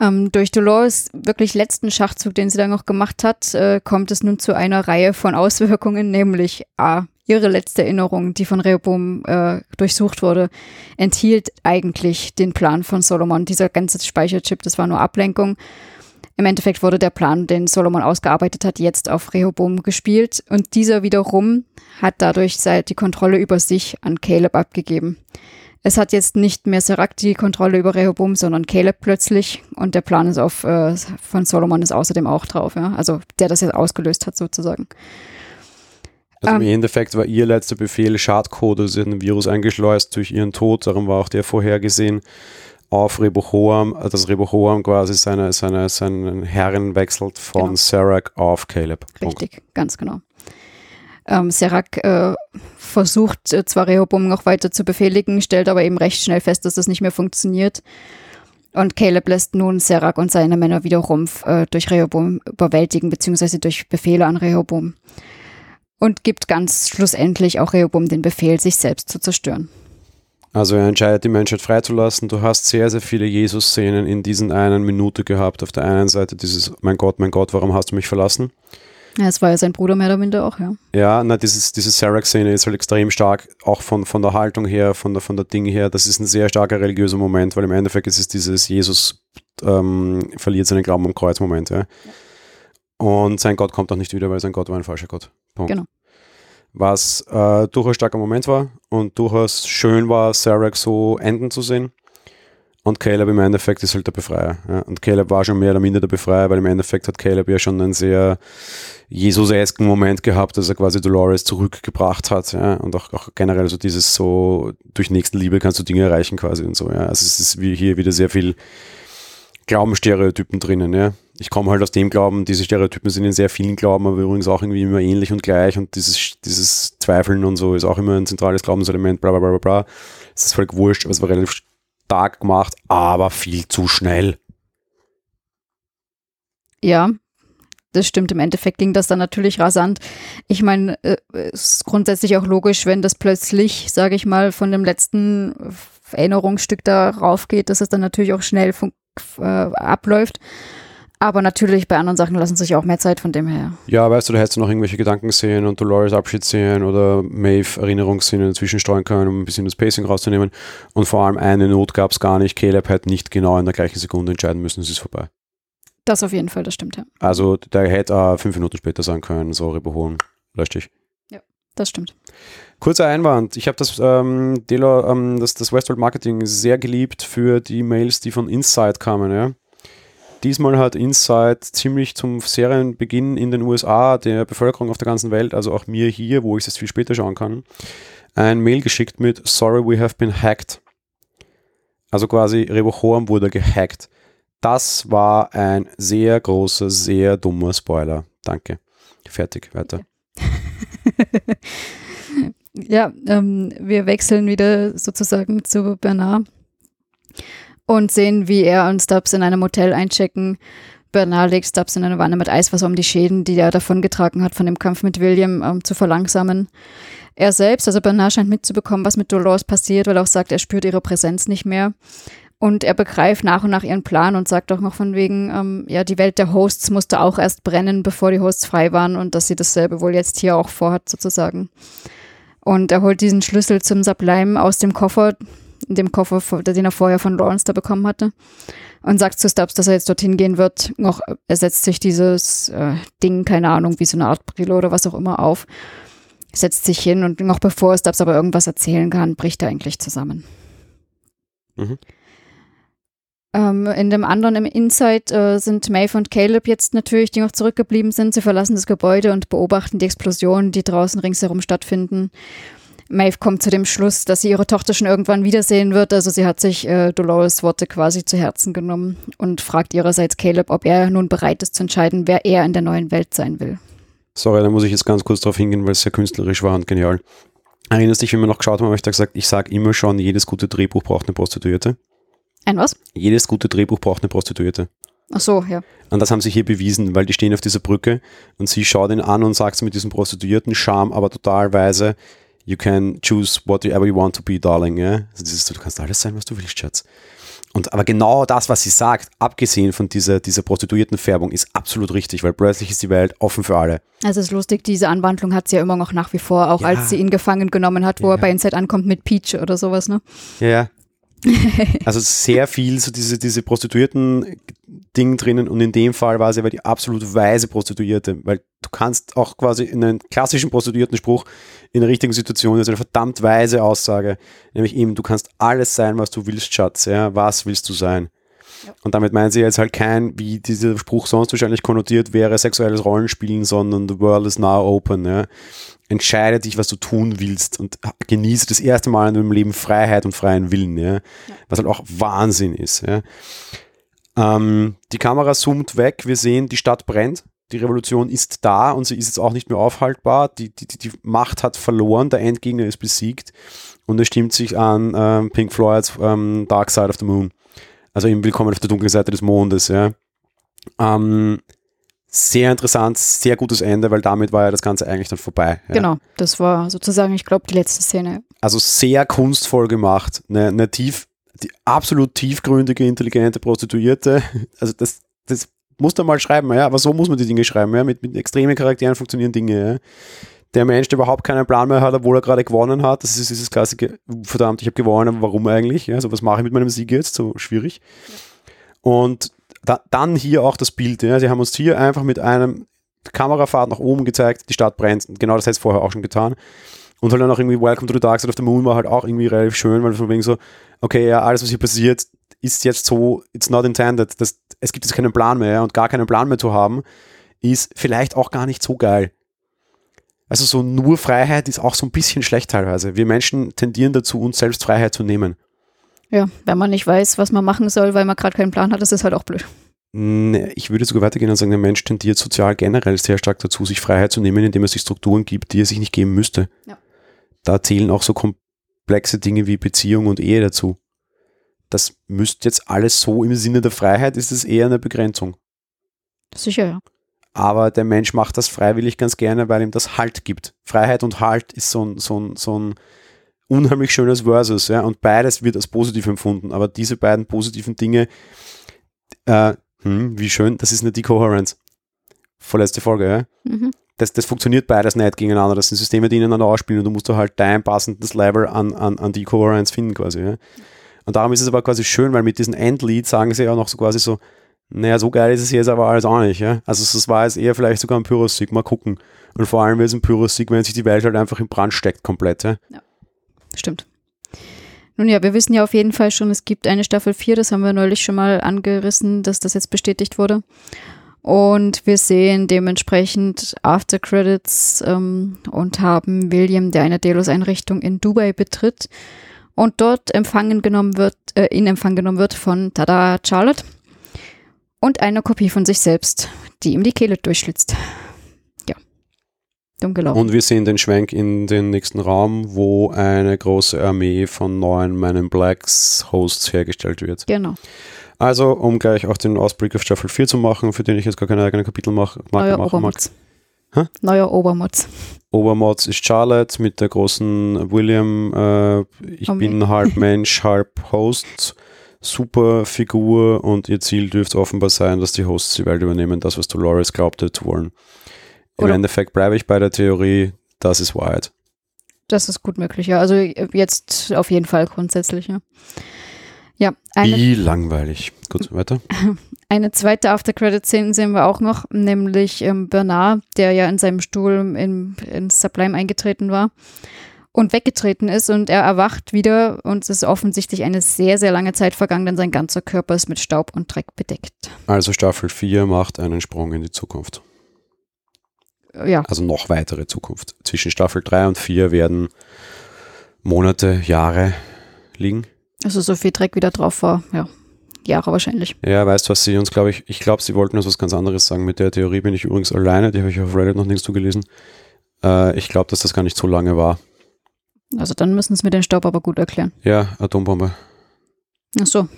Speaker 1: Ähm, durch Dolores wirklich letzten Schachzug, den sie dann noch gemacht hat, äh, kommt es nun zu einer Reihe von Auswirkungen, nämlich A, ihre letzte Erinnerung, die von Rehoboam äh, durchsucht wurde, enthielt eigentlich den Plan von Solomon. Dieser ganze Speicherchip, das war nur Ablenkung. Im Endeffekt wurde der Plan, den Solomon ausgearbeitet hat, jetzt auf Rehoboam gespielt und dieser wiederum hat dadurch die Kontrolle über sich an Caleb abgegeben. Es hat jetzt nicht mehr Serac die Kontrolle über Rehoboam, sondern Caleb plötzlich. Und der Plan ist auf, äh, von Solomon ist außerdem auch drauf, ja. Also der das jetzt ausgelöst hat, sozusagen.
Speaker 2: Also im ähm, Endeffekt war ihr letzter Befehl Schadcode, sie hat ein Virus eingeschleust durch ihren Tod, darum war auch der vorhergesehen auf Rebochoam, äh, dass Rebochoam quasi seine, seine, seinen Herren wechselt von genau. Serac auf Caleb.
Speaker 1: Richtig, Punkt. ganz genau. Ähm, Serac äh, versucht äh, zwar Rehoboam noch weiter zu befehligen, stellt aber eben recht schnell fest, dass das nicht mehr funktioniert. Und Caleb lässt nun Serac und seine Männer wiederum äh, durch Rehoboam überwältigen, beziehungsweise durch Befehle an Rehoboam. Und gibt ganz schlussendlich auch Rehoboam den Befehl, sich selbst zu zerstören.
Speaker 2: Also er entscheidet, die Menschheit freizulassen. Du hast sehr, sehr viele Jesus-Szenen in diesen einen Minute gehabt. Auf der einen Seite dieses, mein Gott, mein Gott, warum hast du mich verlassen?
Speaker 1: Ja, es war ja sein Bruder mehr oder minder auch, ja.
Speaker 2: Ja, na, dieses, diese Serac-Szene ist halt extrem stark, auch von, von der Haltung her, von der, von der Ding her. Das ist ein sehr starker religiöser Moment, weil im Endeffekt ist es dieses Jesus ähm, verliert seinen Glauben am Kreuz-Moment, ja. ja. Und sein Gott kommt auch nicht wieder, weil sein Gott war ein falscher Gott. Punkt. Genau. Was äh, durchaus starker Moment war und durchaus schön war, Serac so enden zu sehen. Und Caleb im Endeffekt ist halt der Befreier. Ja. Und Caleb war schon mehr oder minder der Befreier, weil im Endeffekt hat Caleb ja schon einen sehr Jesus-esken Moment gehabt, dass er quasi Dolores zurückgebracht hat. Ja. Und auch, auch generell so dieses so, durch Nächstenliebe kannst du Dinge erreichen quasi und so. Ja. Also es ist wie hier wieder sehr viel Glaubensstereotypen drinnen. Ja. Ich komme halt aus dem Glauben, diese Stereotypen sind in sehr vielen Glauben, aber übrigens auch irgendwie immer ähnlich und gleich. Und dieses, dieses Zweifeln und so ist auch immer ein zentrales Glaubenselement, bla bla bla bla. Es ist völlig wurscht, aber es war relativ stark gemacht, aber viel zu schnell.
Speaker 1: Ja, das stimmt. Im Endeffekt ging das dann natürlich rasant. Ich meine, es äh, ist grundsätzlich auch logisch, wenn das plötzlich, sage ich mal, von dem letzten Erinnerungsstück darauf geht, dass es dann natürlich auch schnell äh, abläuft. Aber natürlich, bei anderen Sachen lassen sich auch mehr Zeit von dem her.
Speaker 2: Ja, weißt du, da hättest du noch irgendwelche Gedanken sehen und Dolores Abschied sehen oder Maeve Erinnerungsszenen dazwischen steuern können, um ein bisschen das Pacing rauszunehmen. Und vor allem eine Not gab es gar nicht. Caleb hätte nicht genau in der gleichen Sekunde entscheiden müssen, es ist vorbei.
Speaker 1: Das auf jeden Fall, das stimmt, ja.
Speaker 2: Also der hätte äh, fünf Minuten später sagen können, so überholen, lösch dich.
Speaker 1: Ja, das stimmt.
Speaker 2: Kurzer Einwand. Ich habe das, ähm, ähm, das, das Westworld Marketing sehr geliebt für die Mails, die von Inside kamen, ja. Diesmal hat Inside ziemlich zum Serienbeginn in den USA der Bevölkerung auf der ganzen Welt, also auch mir hier, wo ich es viel später schauen kann, ein Mail geschickt mit Sorry, we have been hacked. Also quasi Rebochoam wurde gehackt. Das war ein sehr großer, sehr dummer Spoiler. Danke. Fertig, weiter.
Speaker 1: ja, ähm, wir wechseln wieder sozusagen zu Bernard Und sehen, wie er und Stubbs in einem Motel einchecken. Bernard legt Stubbs in eine Wanne mit Eiswasser, um die Schäden, die er davongetragen hat, von dem Kampf mit William ähm, zu verlangsamen. Er selbst, also Bernard scheint mitzubekommen, was mit Dolores passiert, weil er auch sagt, er spürt ihre Präsenz nicht mehr. Und er begreift nach und nach ihren Plan und sagt auch noch von wegen, ähm, ja, die Welt der Hosts musste auch erst brennen, bevor die Hosts frei waren und dass sie dasselbe wohl jetzt hier auch vorhat, sozusagen. Und er holt diesen Schlüssel zum Sublime aus dem Koffer, dem Koffer, den er vorher von Lawrence da bekommen hatte. Und sagt zu Stubbs, dass er jetzt dorthin gehen wird. Noch, er setzt sich dieses äh, Ding, keine Ahnung, wie so eine Art Brille oder was auch immer auf setzt sich hin und noch bevor Stubbs aber irgendwas erzählen kann, bricht er eigentlich zusammen. Mhm. Ähm, in dem anderen im Inside äh, sind Maeve und Caleb jetzt natürlich, die noch zurückgeblieben sind. Sie verlassen das Gebäude und beobachten die Explosionen, die draußen ringsherum stattfinden. Maeve kommt zu dem Schluss, dass sie ihre Tochter schon irgendwann wiedersehen wird. Also sie hat sich äh, Dolores Worte quasi zu Herzen genommen und fragt ihrerseits Caleb, ob er nun bereit ist zu entscheiden, wer er in der neuen Welt sein will.
Speaker 2: Sorry, da muss ich jetzt ganz kurz drauf hingehen, weil es sehr künstlerisch war und genial. Erinnerst dich, wenn wir noch geschaut haben, habe ich da gesagt, ich sage immer schon, jedes gute Drehbuch braucht eine Prostituierte.
Speaker 1: Ein was?
Speaker 2: Jedes gute Drehbuch braucht eine Prostituierte.
Speaker 1: Ach so, ja.
Speaker 2: Und das haben sie hier bewiesen, weil die stehen auf dieser Brücke und sie schaut ihn an und sagt mit diesem Prostituierten Charme, aber total weise, you can choose whatever you want to be, darling. Ja? Also dieses, du kannst alles sein, was du willst, Schatz. Und aber genau das, was sie sagt, abgesehen von dieser, dieser Prostituiertenfärbung, ist absolut richtig, weil plötzlich ist die Welt offen für alle.
Speaker 1: Also es ist lustig, diese Anwandlung hat sie ja immer noch nach wie vor, auch ja. als sie ihn gefangen genommen hat, wo ja. er bei Inside ankommt mit Peach oder sowas, ne?
Speaker 2: Ja, also sehr viel so diese, diese Prostituierten-Ding drinnen und in dem Fall war sie aber die absolut weise Prostituierte, weil du kannst auch quasi in einem klassischen Prostituierten-Spruch in der richtigen Situation, das ist eine verdammt weise Aussage, nämlich eben, du kannst alles sein, was du willst, Schatz, ja, was willst du sein? Und damit meinen sie jetzt halt kein, wie dieser Spruch sonst wahrscheinlich konnotiert wäre, sexuelles Rollenspielen, sondern the world is now open. Ja entscheide dich, was du tun willst und genieße das erste Mal in deinem Leben Freiheit und freien Willen, ja? ja. was halt auch Wahnsinn ist. Ja? Ähm, die Kamera zoomt weg, wir sehen, die Stadt brennt, die Revolution ist da und sie ist jetzt auch nicht mehr aufhaltbar, die, die, die Macht hat verloren, der Endgegner ist besiegt und es stimmt sich an ähm, Pink Floyds ähm, Dark Side of the Moon. Also eben Willkommen auf der dunklen Seite des Mondes. Ja? Sehr interessant, sehr gutes Ende, weil damit war ja das Ganze eigentlich dann vorbei.
Speaker 1: Ja. Genau, das war sozusagen, ich glaube, die letzte Szene.
Speaker 2: Also sehr kunstvoll gemacht, eine, eine tief, die absolut tiefgründige, intelligente Prostituierte. Also das, das muss man mal schreiben, ja, aber so muss man die Dinge schreiben, ja, mit, mit extremen Charakteren funktionieren Dinge, ja. Der Mensch, der überhaupt keinen Plan mehr hat, obwohl er gerade gewonnen hat, das ist dieses klassische, verdammt, ich habe gewonnen, aber warum eigentlich? Ja, also was mache ich mit meinem Sieg jetzt? So schwierig. Und da, dann hier auch das Bild. Ja. Sie haben uns hier einfach mit einem Kamerafahrt nach oben gezeigt, die Stadt brennt. Genau das hätte es vorher auch schon getan. Und halt dann auch irgendwie Welcome to the Dark Side of the Moon war halt auch irgendwie relativ schön, weil von wegen so, okay, ja, alles, was hier passiert, ist jetzt so, it's not intended. Das, es gibt jetzt keinen Plan mehr ja, und gar keinen Plan mehr zu haben, ist vielleicht auch gar nicht so geil. Also so nur Freiheit ist auch so ein bisschen schlecht teilweise. Wir Menschen tendieren dazu, uns selbst Freiheit zu nehmen.
Speaker 1: Ja, wenn man nicht weiß, was man machen soll, weil man gerade keinen Plan hat, ist es halt auch blöd.
Speaker 2: Ich würde sogar weitergehen und sagen, der Mensch tendiert sozial generell sehr stark dazu, sich Freiheit zu nehmen, indem er sich Strukturen gibt, die er sich nicht geben müsste. Ja. Da zählen auch so komplexe Dinge wie Beziehung und Ehe dazu. Das müsste jetzt alles so im Sinne der Freiheit, ist es eher eine Begrenzung.
Speaker 1: Sicher, ja.
Speaker 2: Aber der Mensch macht das freiwillig ganz gerne, weil ihm das Halt gibt. Freiheit und Halt ist so ein, so ein, so ein unheimlich schönes Versus, ja, und beides wird als positiv empfunden, aber diese beiden positiven Dinge, äh, hm, wie schön, das ist eine Decoherence. Vorletzte Folge, ja. Mhm. Das, das funktioniert beides nicht gegeneinander. Das sind Systeme, die ineinander ausspielen und du musst da halt dein passendes Level an, an, an Decoherence finden, quasi, ja. Und darum ist es aber quasi schön, weil mit diesem Endlied sagen sie ja noch so quasi so, naja, so geil ist es jetzt aber alles auch nicht, ja. Also es war jetzt eher vielleicht sogar ein Pyrrhus-Sieg, mal gucken. Und vor allem ist ein Pyrrhus-Sieg, wenn sich die Welt halt einfach im Brand steckt komplett, ja. ja.
Speaker 1: Stimmt. Nun ja, wir wissen ja auf jeden Fall schon, es gibt eine Staffel 4, das haben wir neulich schon mal angerissen, dass das jetzt bestätigt wurde. Und wir sehen dementsprechend After Credits ähm, und haben William, der eine Delos-Einrichtung in Dubai betritt und dort empfangen genommen wird, äh, in Empfang genommen wird von Tada Charlotte und einer Kopie von sich selbst, die ihm die Kehle durchschlitzt. Dumm gelaufen.
Speaker 2: Und wir sehen den Schwenk in den nächsten Raum, wo eine große Armee von neuen Men in Blacks Hosts hergestellt wird.
Speaker 1: genau.
Speaker 2: Also, um gleich auch den Ausblick auf Staffel 4 zu machen, für den ich jetzt gar keine eigene Kapitel mache,
Speaker 1: Neuer
Speaker 2: machen mag.
Speaker 1: Obermutz.
Speaker 2: Hä?
Speaker 1: Neuer Obermutz.
Speaker 2: Obermods ist Charlotte mit der großen William, äh, ich
Speaker 1: Oh,
Speaker 2: bin halb Mensch, halb Host. Super Figur und ihr Ziel dürfte offenbar sein, dass die Hosts die Welt übernehmen, das, was Dolores glaubte zu wollen. Im
Speaker 1: Oder-
Speaker 2: Endeffekt bleibe ich bei der Theorie, das ist Wyatt.
Speaker 1: Das ist gut möglich, ja. Also äh, jetzt auf jeden Fall grundsätzlich, ja. Ja, eine,
Speaker 2: Wie langweilig. Gut, weiter.
Speaker 1: eine zweite After-Credit-Szene sehen wir auch noch, nämlich ähm, Bernard, der ja in seinem Stuhl in, ins Sublime eingetreten war und weggetreten ist und er erwacht wieder und es ist offensichtlich eine sehr, sehr lange Zeit vergangen, denn sein ganzer Körper ist mit Staub und Dreck bedeckt.
Speaker 2: Also Staffel 4 macht einen Sprung in die Zukunft.
Speaker 1: Ja,
Speaker 2: Also noch weitere Zukunft. Zwischen Staffel 3 und 4 werden Monate, Jahre liegen.
Speaker 1: also so viel Dreck wieder drauf war, ja, Jahre wahrscheinlich.
Speaker 2: Ja, weißt du, was sie uns, glaube ich, ich glaube, sie wollten uns was ganz anderes sagen. Mit der Theorie bin ich übrigens alleine, die habe ich auf Reddit noch nichts zugelesen. Äh, ich glaube, dass das gar nicht so lange war.
Speaker 1: Also dann müssen es mit den Staub aber gut erklären.
Speaker 2: Ja, Atombombe.
Speaker 1: Ach so.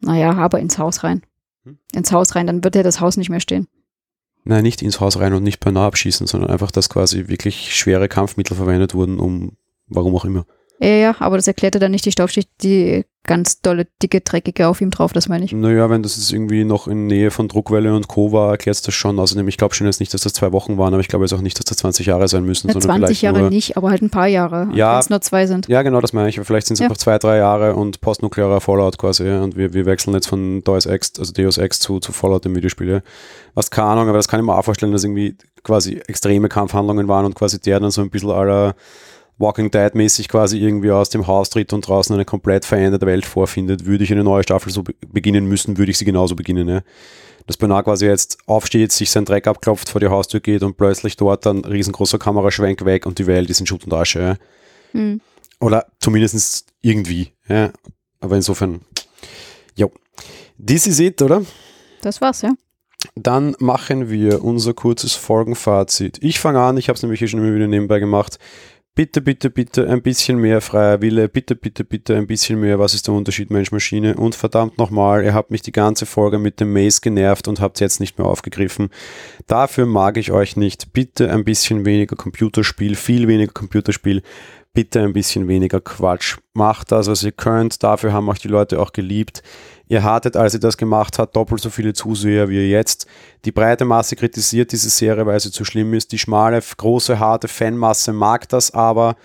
Speaker 1: Naja, aber ins Haus rein.
Speaker 2: Hm?
Speaker 1: Ins Haus rein, dann wird ja das Haus nicht mehr stehen.
Speaker 2: Nein, nicht ins Haus rein und nicht per nah abschießen, sondern einfach, dass quasi wirklich schwere Kampfmittel verwendet wurden, um warum auch immer.
Speaker 1: Ja, ja, aber das erklärte dann nicht die Staubschicht, die ganz dolle, dicke, dreckige auf ihm drauf, das meine ich.
Speaker 2: Naja, wenn das jetzt irgendwie noch in Nähe von Druckwelle und Co. war, erklärt es das schon. Außerdem, ich glaube schon jetzt nicht, dass das zwei Wochen waren, aber ich glaube jetzt auch nicht, dass das 20 Jahre sein müssen, sondern
Speaker 1: 20
Speaker 2: vielleicht
Speaker 1: Jahre nicht, aber halt ein paar Jahre,
Speaker 2: Ja.
Speaker 1: wenn es nur zwei sind.
Speaker 2: Ja, genau, das meine ich. Vielleicht sind es
Speaker 1: Ja.
Speaker 2: einfach zwei, drei Jahre und postnuklearer Fallout quasi. Ja. Und wir, wir wechseln jetzt von Deus Ex, also Deus Ex zu, zu Fallout im Videospiel. Ja. Was keine Ahnung, aber das kann ich mir auch vorstellen, dass irgendwie quasi extreme Kampfhandlungen waren und quasi der dann so ein bisschen aller Walking Dead mäßig quasi irgendwie aus dem Haus tritt und draußen eine komplett veränderte Welt vorfindet. Würde ich eine neue Staffel so be beginnen müssen, würde ich sie genauso beginnen. Ja. Dass Bernard quasi jetzt aufsteht, sich seinen Dreck abklopft, vor die Haustür geht und plötzlich dort dann riesengroßer Kameraschwenk weg und die Welt ist in Schutt und Asche. Ja.
Speaker 1: Hm.
Speaker 2: Oder zumindest irgendwie. Ja. Aber insofern, jo. This is it, oder?
Speaker 1: Das war's, ja.
Speaker 2: Dann machen wir unser kurzes Folgenfazit. Ich fange an, ich habe es nämlich hier schon immer wieder nebenbei gemacht. Bitte, bitte, bitte ein bisschen mehr freier Wille. Bitte, bitte, bitte ein bisschen mehr. Was ist der Unterschied Mensch-Maschine? Und verdammt nochmal, ihr habt mich die ganze Folge mit dem Maze genervt und habt jetzt nicht mehr aufgegriffen. Dafür mag ich euch nicht. Bitte ein bisschen weniger Computerspiel, viel weniger Computerspiel. Bitte ein bisschen weniger Quatsch. Macht das, was ihr könnt. Dafür haben euch die Leute auch geliebt. Ihr hattet, als ihr das gemacht habt, doppelt so viele Zuseher wie ihr jetzt. Die breite Masse kritisiert diese Serie, weil sie zu schlimm ist. Die schmale, große, harte Fanmasse mag das aber.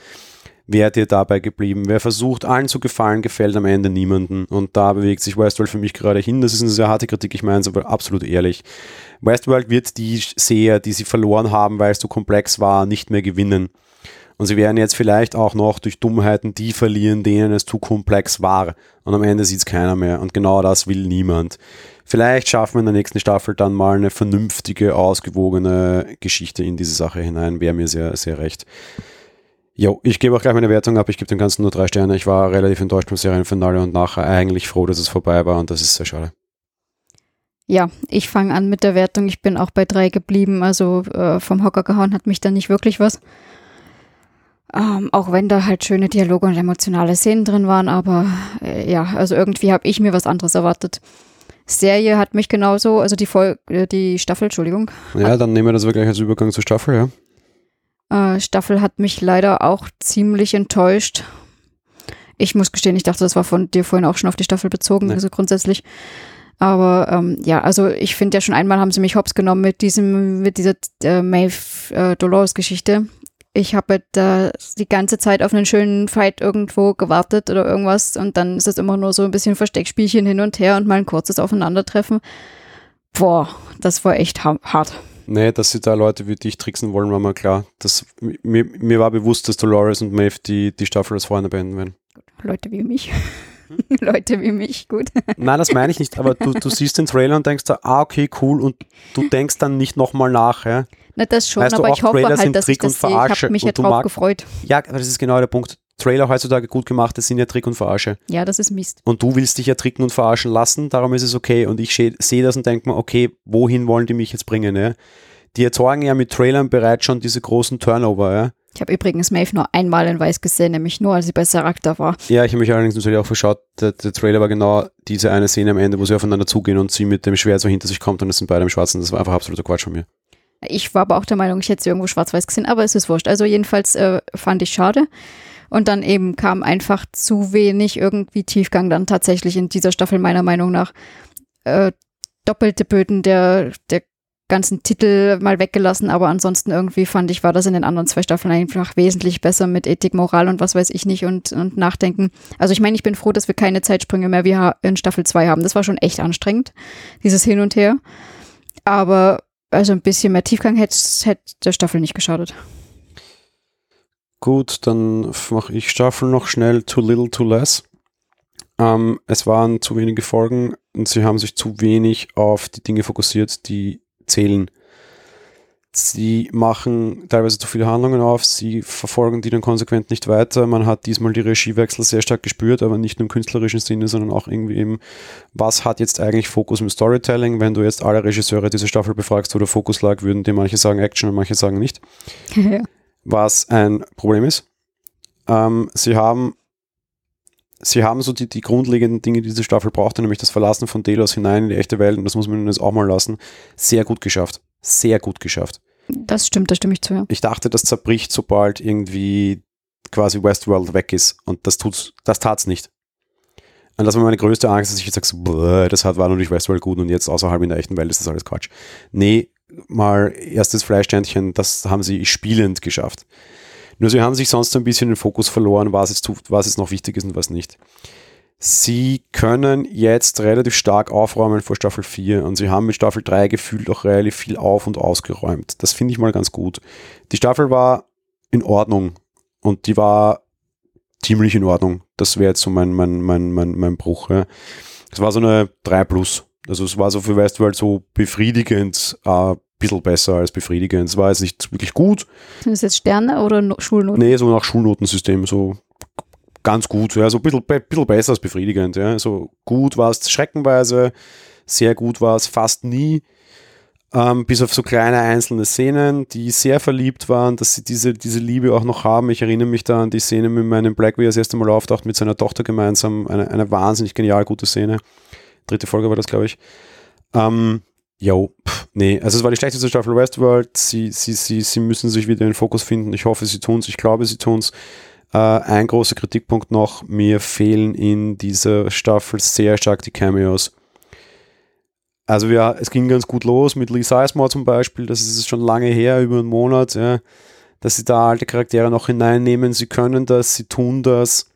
Speaker 2: Wärt ihr dabei geblieben? Wer versucht, allen zu gefallen, gefällt am Ende niemanden. Und da bewegt sich Westworld für mich gerade hin. Das ist eine sehr harte Kritik, ich meine es aber absolut ehrlich. Westworld wird die Seher, die sie verloren haben, weil es zu komplex war, nicht mehr gewinnen. Und sie werden jetzt vielleicht auch noch durch Dummheiten die verlieren, denen es zu komplex war. Und am Ende sieht es keiner mehr. Und genau das will niemand. Vielleicht schaffen wir in der nächsten Staffel dann mal eine vernünftige, ausgewogene Geschichte in diese Sache hinein. Wäre mir sehr, sehr recht. Jo, ich gebe auch gleich meine Wertung ab. Ich gebe dem Ganzen nur drei Sterne. Ich war relativ enttäuscht beim Serienfinale und nachher eigentlich froh, dass es vorbei war und das ist sehr schade.
Speaker 1: Ja, ich fange an mit der Wertung. Ich bin auch bei drei geblieben. Also äh, vom Hocker gehauen hat mich da nicht wirklich was. Ähm, auch wenn da halt schöne Dialoge und emotionale Szenen drin waren, aber äh, ja, also irgendwie habe ich mir was anderes erwartet. Serie hat mich genauso, also die Vol äh, die Staffel, Entschuldigung,
Speaker 2: Ja, dann nehmen wir das wirklich als Übergang zur Staffel, ja.
Speaker 1: äh, Staffel hat mich leider auch ziemlich enttäuscht. Ich muss gestehen, ich dachte, das war von dir vorhin auch schon auf die Staffel bezogen,
Speaker 2: Nee.
Speaker 1: also grundsätzlich. Aber ähm, ja, also ich finde ja schon einmal haben sie mich hops genommen mit diesem, mit dieser äh, Maeve äh, Dolores Geschichte. Ich habe da die ganze Zeit auf einen schönen Fight irgendwo gewartet oder irgendwas und dann ist es immer nur so ein bisschen Versteckspielchen hin und her und mal ein kurzes Aufeinandertreffen. Boah, das war echt ha hart.
Speaker 2: Nee, dass sie da Leute wie dich tricksen wollen, war mir klar. Das, mir, mir war bewusst, dass Dolores und Maeve die, die Staffel als Freunde beenden werden.
Speaker 1: Leute wie mich. Leute wie mich, gut.
Speaker 2: Nein, das meine ich nicht, aber du, du siehst den Trailer und denkst da, ah, okay, cool, und du denkst dann nicht nochmal nach. Ja,
Speaker 1: Na, das schon,
Speaker 2: Weißt du,
Speaker 1: aber
Speaker 2: auch
Speaker 1: ich hoffe
Speaker 2: Trailer
Speaker 1: halt, dass ich
Speaker 2: Trick und
Speaker 1: das sehe. Ich habe mich ja
Speaker 2: du
Speaker 1: drauf
Speaker 2: mag-
Speaker 1: gefreut.
Speaker 2: ja aber das ist genau der Punkt. Trailer heutzutage gut gemacht, das sind ja Trick und Verarsche.
Speaker 1: Ja, das ist Mist.
Speaker 2: Und du willst dich ja tricken und verarschen lassen, darum ist es okay. Und ich sehe das und denke mir, okay, wohin wollen die mich jetzt bringen? Ja? die erzeugen ja mit Trailern bereits schon diese großen Turnover, ja.
Speaker 1: Ich habe übrigens Maeve nur einmal in Weiß gesehen, nämlich nur, als sie bei Charakter war.
Speaker 2: Ja, ich habe mich allerdings natürlich auch verschaut. Der, der, Trailer war genau diese eine Szene am Ende, wo sie aufeinander zugehen und sie mit dem Schwert so hinter sich kommt und es sind beide im Schwarzen. Das war einfach absoluter Quatsch von mir.
Speaker 1: Ich war aber auch der Meinung, ich hätte sie irgendwo schwarz-weiß gesehen, aber es ist wurscht. Also jedenfalls äh, fand ich schade. Und dann eben kam einfach zu wenig irgendwie Tiefgang dann tatsächlich in dieser Staffel meiner Meinung nach. Äh, doppelte Böden der, der ganzen Titel mal weggelassen, aber ansonsten irgendwie fand ich, war das in den anderen zwei Staffeln einfach wesentlich besser mit Ethik, Moral und was weiß ich nicht und, und Nachdenken. Also ich meine, ich bin froh, dass wir keine Zeitsprünge mehr wie in Staffel 2 haben. Das war schon echt anstrengend, dieses Hin und Her. Aber also ein bisschen mehr Tiefgang hätte, hätte der Staffel nicht geschadet.
Speaker 2: Gut, dann mache ich Staffel noch schnell Too Little, Too Less. Ähm, es waren zu wenige Folgen und sie haben sich zu wenig auf die Dinge fokussiert, die zählen. Sie machen teilweise zu viele Handlungen auf, sie verfolgen die dann konsequent nicht weiter. Man hat diesmal die Regiewechsel sehr stark gespürt, aber nicht nur im künstlerischen Sinne, sondern auch irgendwie eben, was hat jetzt eigentlich Fokus im Storytelling? Wenn du jetzt alle Regisseure dieser Staffel befragst, wo der Fokus lag, würden dir manche sagen Action und manche sagen nicht. Ja. Was ein Problem ist. Ähm, sie haben sie haben so die, die grundlegenden Dinge, die diese Staffel brauchte, nämlich das Verlassen von Delos hinein in die echte Welt, und das muss man jetzt auch mal lassen, sehr gut geschafft. Sehr gut geschafft.
Speaker 1: Das stimmt, da stimme ich zu. Ja.
Speaker 2: Ich dachte, das zerbricht, sobald irgendwie quasi Westworld weg ist. Und das tut's, das tat's nicht. Und das war meine größte Angst, dass ich jetzt sage, so, das hat, war nur durch Westworld gut und jetzt außerhalb in der echten Welt ist das alles Quatsch. Nee, mal erstes Fleischsternchen, das haben sie spielend geschafft. Nur sie haben sich sonst ein bisschen den Fokus verloren, was jetzt, was jetzt noch wichtig ist und was nicht. Sie können jetzt relativ stark aufräumen vor Staffel 4 und sie haben mit Staffel 3 gefühlt auch relativ viel auf- und ausgeräumt. Das finde ich mal ganz gut. Die Staffel war in Ordnung und die war ziemlich in Ordnung. Das wäre jetzt so mein, mein, mein, mein, mein Bruch. Es ja. war so eine 3 plus. Also es war so für Westworld so befriedigend, äh, bisschen besser als befriedigend. Es war jetzt nicht wirklich gut.
Speaker 1: Sind das jetzt Sterne oder no Schulnoten?
Speaker 2: Nee, so nach Schulnotensystem, so ganz gut, ja, so ein bisschen, bisschen besser als befriedigend. Ja. So gut war es schreckenweise, sehr gut war es fast nie. Ähm, bis auf so kleine einzelne Szenen, die sehr verliebt waren, dass sie diese, diese Liebe auch noch haben. Ich erinnere mich da an die Szene mit meinem Black, wie er das erste Mal auftaucht, mit seiner Tochter gemeinsam. Eine, eine wahnsinnig genial gute Szene. Dritte Folge war das, glaube ich. Ähm, Jo, nee, also es war die schlechteste Staffel Westworld. Sie, sie, sie, sie müssen sich wieder in den Fokus finden. Ich hoffe, sie tun es. Ich glaube, sie tun es. Äh, ein großer Kritikpunkt noch, mir fehlen in dieser Staffel sehr stark die Cameos. Also ja, es ging ganz gut los mit Lee Sizemore zum Beispiel, das ist schon lange her, über einen Monat, ja, dass sie da alte Charaktere noch hineinnehmen. Sie können das, sie tun das.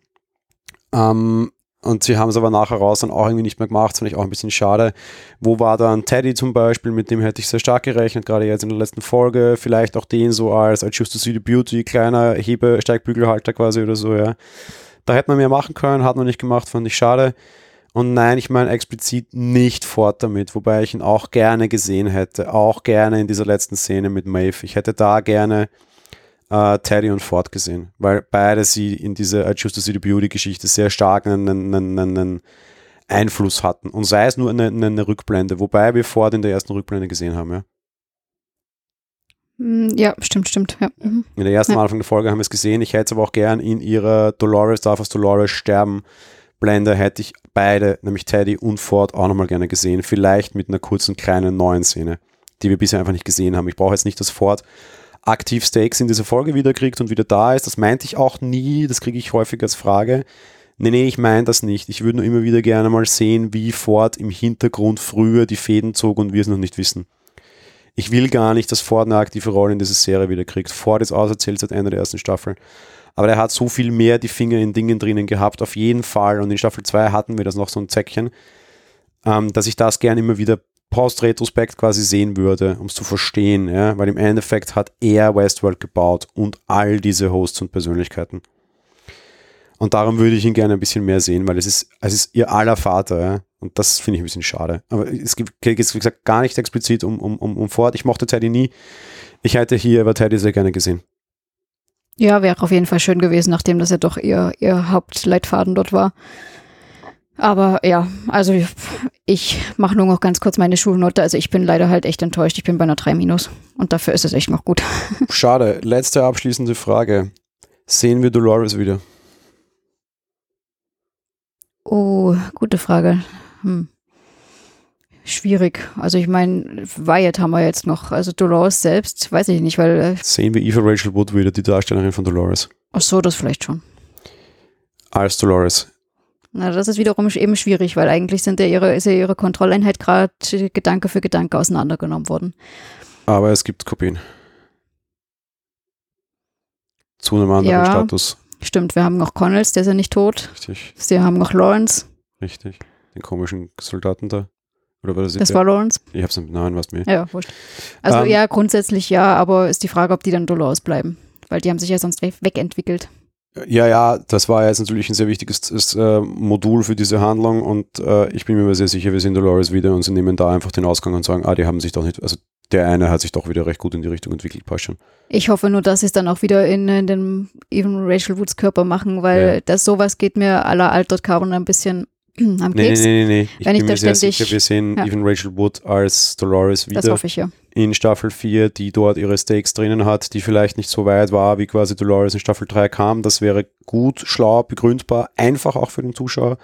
Speaker 2: Ähm, und sie haben es aber nachher raus dann auch irgendwie nicht mehr gemacht, fand ich auch ein bisschen schade. Wo war dann Teddy zum Beispiel, mit dem hätte ich sehr stark gerechnet, gerade jetzt in der letzten Folge. Vielleicht auch den so als, als Just to See the Beauty, kleiner Hebe, Steigbügelhalter quasi oder so, ja. Da hätte man mehr machen können, hat man nicht gemacht, fand ich schade. Und nein, ich meine explizit nicht fort damit, wobei ich ihn auch gerne gesehen hätte, auch gerne in dieser letzten Szene mit Maeve. Ich hätte da gerne äh, Teddy und Ford gesehen, weil beide sie in dieser I Choose to See the Beauty Geschichte sehr stark einen, einen, einen Einfluss hatten. Und sei es nur eine, eine, Rückblende, wobei wir Ford in der ersten Rückblende gesehen haben, ja.
Speaker 1: Mm, ja, stimmt, stimmt. Ja. Mhm.
Speaker 2: In der ersten ja. Anfang der Folge haben wir es gesehen. Ich hätte es aber auch gern in ihrer Dolores darf aus Dolores sterben Blende hätte ich beide, nämlich Teddy und Ford, auch nochmal gerne gesehen. Vielleicht mit einer kurzen, kleinen neuen Szene, die wir bisher einfach nicht gesehen haben. Ich brauche jetzt nicht, dass Ford aktiv Stakes in dieser Folge wieder kriegt und wieder da ist. Das meinte ich auch nie, das kriege ich häufig als Frage. Nee, nee, ich meine das nicht. Ich würde nur immer wieder gerne mal sehen, wie Ford im Hintergrund früher die Fäden zog und wir es noch nicht wissen. Ich will gar nicht, dass Ford eine aktive Rolle in dieser Serie wieder kriegt. Ford ist auserzählt seit Ende der ersten Staffel. Aber er hat so viel mehr die Finger in Dingen drinnen gehabt, auf jeden Fall. Und in Staffel 2 hatten wir das noch so ein Zäckchen, ähm, dass ich das gerne immer wieder Post-Retrospekt quasi sehen würde, um es zu verstehen, ja? weil im Endeffekt hat er Westworld gebaut und all diese Hosts und Persönlichkeiten. Und darum würde ich ihn gerne ein bisschen mehr sehen, weil es ist, es ist ihr aller Vater, ja? und das finde ich ein bisschen schade. Aber es geht, wie gesagt, gar nicht explizit um, um, um, um Ford. Ich mochte Teddy nie. Ich hätte hier aber Teddy sehr gerne gesehen.
Speaker 1: Ja, wäre auf jeden Fall schön gewesen, nachdem das ja doch ihr, ihr Hauptleitfaden dort war. Aber ja, also ich mache nur noch ganz kurz meine Schulnote. Also ich bin leider halt echt enttäuscht. Ich bin bei einer 3 minus. Und dafür ist es echt noch gut.
Speaker 2: Schade. Letzte abschließende Frage. Sehen wir Dolores wieder?
Speaker 1: Oh, gute Frage. Hm. Schwierig. Also ich meine, Wyatt haben wir jetzt noch. Also Dolores selbst, weiß ich nicht, weil. Äh
Speaker 2: Sehen wir Eva Rachel Wood wieder, die Darstellerin von Dolores?
Speaker 1: Ach so, das vielleicht schon.
Speaker 2: Als Dolores.
Speaker 1: Na, das ist wiederum eben schwierig, weil eigentlich sind ja ihre, ist ja ihre Kontrolleinheit gerade Gedanke für Gedanke auseinandergenommen worden.
Speaker 2: Aber es gibt Kopien. Zu einem anderen ja, Status.
Speaker 1: Stimmt, wir haben noch Connells, der ist ja nicht tot.
Speaker 2: Richtig.
Speaker 1: Wir haben noch Lawrence.
Speaker 2: Richtig. Den komischen Soldaten da. Oder war das
Speaker 1: das war Lawrence?
Speaker 2: Ich hab's mit Namen, was mir.
Speaker 1: Ja, wurscht. Also ähm, ja, grundsätzlich ja, aber ist die Frage, ob die dann Dolores bleiben. Weil die haben sich ja sonst wegentwickelt.
Speaker 2: Ja, ja, das war jetzt natürlich ein sehr wichtiges äh, Modul für diese Handlung und äh, ich bin mir sehr sicher, wir sehen Dolores wieder und sie nehmen da einfach den Ausgang und sagen, ah, die haben sich doch nicht, also der eine hat sich doch wieder recht gut in die Richtung entwickelt, passt schon.
Speaker 1: Ich hoffe nur, dass sie es dann auch wieder in, in den even Rachel Woods Körper machen, weil ja. das sowas geht mir aller Altered Carbon ein bisschen am Keks.
Speaker 2: Nee, nee, nee, nee. Ich Wenn bin ich mir sehr sicher, wir sehen ja. even Rachel Wood als Dolores wieder.
Speaker 1: Das hoffe ich, ja
Speaker 2: in Staffel 4, die dort ihre Stakes drinnen hat, die vielleicht nicht so weit war, wie quasi Dolores in Staffel 3 kam. Das wäre gut, schlau, begründbar, einfach auch für den Zuschauer.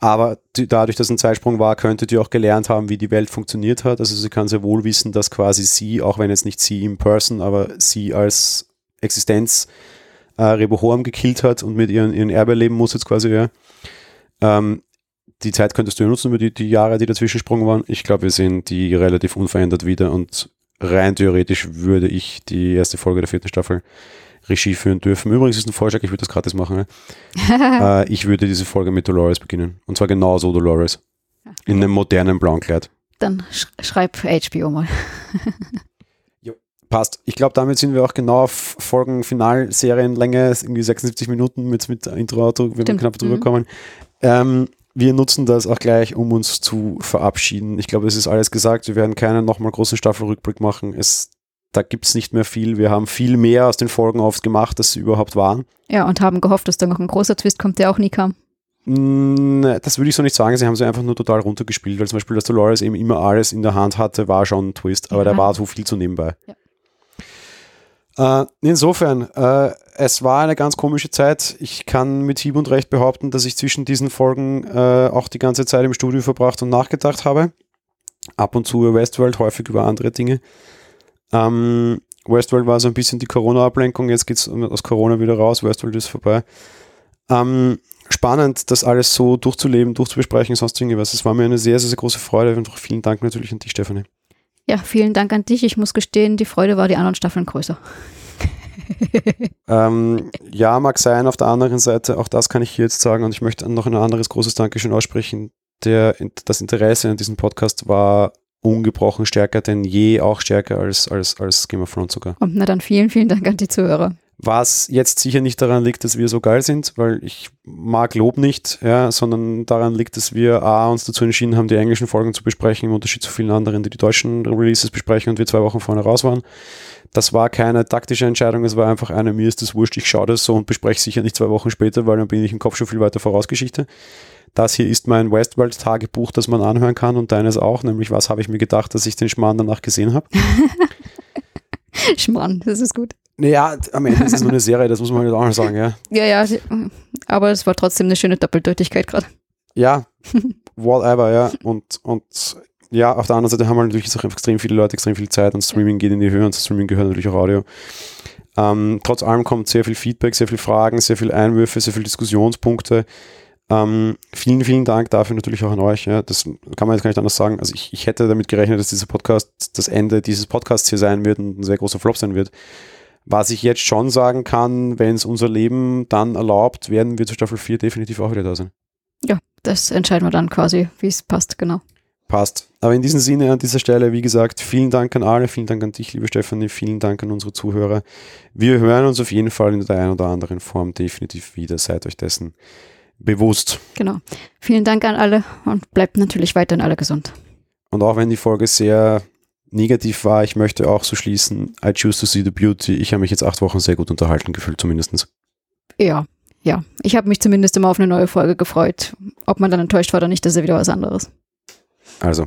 Speaker 2: Aber die, dadurch, dass ein Zeitsprung war, könnte die auch gelernt haben, wie die Welt funktioniert hat. Also sie kann sehr wohl wissen, dass quasi sie, auch wenn jetzt nicht sie in Person, aber sie als Existenz äh, Rebohoam gekillt hat und mit ihren, ihren Erbe leben muss jetzt quasi, ja. Ähm, die Zeit könntest du ja nutzen über die, die Jahre, die dazwischen gesprungen waren. Ich glaube, wir sehen die relativ unverändert wieder und rein theoretisch würde ich die erste Folge der vierten Staffel Regie führen dürfen. Übrigens ist ein Vorschlag, ich würde das gratis machen. Ne? äh, ich würde diese Folge mit Dolores beginnen. Und zwar genau so Dolores. In einem modernen blauen Kleid.
Speaker 1: Dann sch schreib HBO mal.
Speaker 2: jo, passt. Ich glaube, damit sind wir auch genau auf Folgen Finalserienlänge, irgendwie 76 Minuten mit, mit Intro-Auto, wir sind knapp drüber mhm. kommen. Ähm, wir nutzen das auch gleich, um uns zu verabschieden. Ich glaube, es ist alles gesagt. Wir werden keinen nochmal großen Staffelrückblick machen. Es, da gibt es nicht mehr viel. Wir haben viel mehr aus den Folgen oft gemacht, als sie überhaupt waren.
Speaker 1: Ja, und haben gehofft, dass da noch ein großer Twist kommt, der auch nie kam.
Speaker 2: Mm, das würde ich so nicht sagen. Sie haben sie einfach nur total runtergespielt, weil zum Beispiel, dass Dolores eben immer alles in der Hand hatte, war schon ein Twist, aber ja. der war so viel zu nebenbei. Ja. Äh, insofern, äh, es war eine ganz komische Zeit. Ich kann mit Hieb und Recht behaupten, dass ich zwischen diesen Folgen äh, auch die ganze Zeit im Studio verbracht und nachgedacht habe. Ab und zu über Westworld, häufig über andere Dinge. Ähm, Westworld war so ein bisschen die Corona-Ablenkung, jetzt geht es aus Corona wieder raus, Westworld ist vorbei. Ähm, spannend, das alles so durchzuleben, durchzubesprechen, sonst irgendwas. Es war mir eine sehr, sehr, sehr große Freude und vielen Dank natürlich an dich, Stefanie.
Speaker 1: Ja, vielen Dank an dich. Ich muss gestehen, die Freude war die anderen Staffeln größer.
Speaker 2: ähm, ja, mag sein. Auf der anderen Seite, auch das kann ich hier jetzt sagen und ich möchte noch ein anderes großes Dankeschön aussprechen. Der, das Interesse an diesem Podcast war ungebrochen stärker denn je, auch stärker als, als, als Game of Thrones sogar.
Speaker 1: Und na dann vielen, vielen Dank an die Zuhörer.
Speaker 2: Was jetzt sicher nicht daran liegt, dass wir so geil sind, weil ich mag Lob nicht, ja, sondern daran liegt, dass wir A, uns dazu entschieden haben, die englischen Folgen zu besprechen, im Unterschied zu vielen anderen, die die deutschen Releases besprechen und wir zwei Wochen vorne raus waren. Das war keine taktische Entscheidung, es war einfach eine, mir ist das wurscht, ich schaue das so und bespreche sicher nicht zwei Wochen später, weil dann bin ich im Kopf schon viel weiter vorausgeschichte. Das hier ist mein Westworld-Tagebuch, das man anhören kann und deines auch, nämlich was habe ich mir gedacht, dass ich den Schmarrn danach gesehen habe.
Speaker 1: Schmarrn, das ist gut.
Speaker 2: Naja, am Ende ist es nur eine Serie, das muss man halt auch mal sagen, ja.
Speaker 1: Ja, ja, aber es war trotzdem eine schöne Doppeldeutigkeit gerade.
Speaker 2: Ja, whatever, ja. Und, und ja, auf der anderen Seite haben wir natürlich auch extrem viele Leute extrem viel Zeit und Streaming geht in die Höhe und Streaming gehört natürlich auch Audio. Ähm, trotz allem kommt sehr viel Feedback, sehr viele Fragen, sehr viele Einwürfe, sehr viele Diskussionspunkte. Ähm, vielen, vielen Dank dafür natürlich auch an euch. Ja. Das kann man jetzt gar nicht anders sagen. Also ich, ich hätte damit gerechnet, dass dieser Podcast das Ende dieses Podcasts hier sein wird und ein sehr großer Flop sein wird. Was ich jetzt schon sagen kann, wenn es unser Leben dann erlaubt, werden wir zur Staffel 4 definitiv auch wieder da sein.
Speaker 1: Ja, das entscheiden wir dann quasi, wie es passt, genau.
Speaker 2: Passt. Aber in diesem Sinne an dieser Stelle, wie gesagt, vielen Dank an alle, vielen Dank an dich, liebe Stefanie, vielen Dank an unsere Zuhörer. Wir hören uns auf jeden Fall in der einen oder anderen Form definitiv wieder. Seid euch dessen bewusst.
Speaker 1: Genau. Vielen Dank an alle und bleibt natürlich weiterhin alle gesund.
Speaker 2: Und auch wenn die Folge sehr negativ war, ich möchte auch so schließen, I choose to see the beauty. Ich habe mich jetzt acht Wochen sehr gut unterhalten gefühlt, zumindest.
Speaker 1: Ja,
Speaker 3: ja, ich habe mich zumindest immer auf eine neue Folge gefreut. Ob man dann enttäuscht war oder nicht, das ist ja wieder was anderes.
Speaker 2: Also,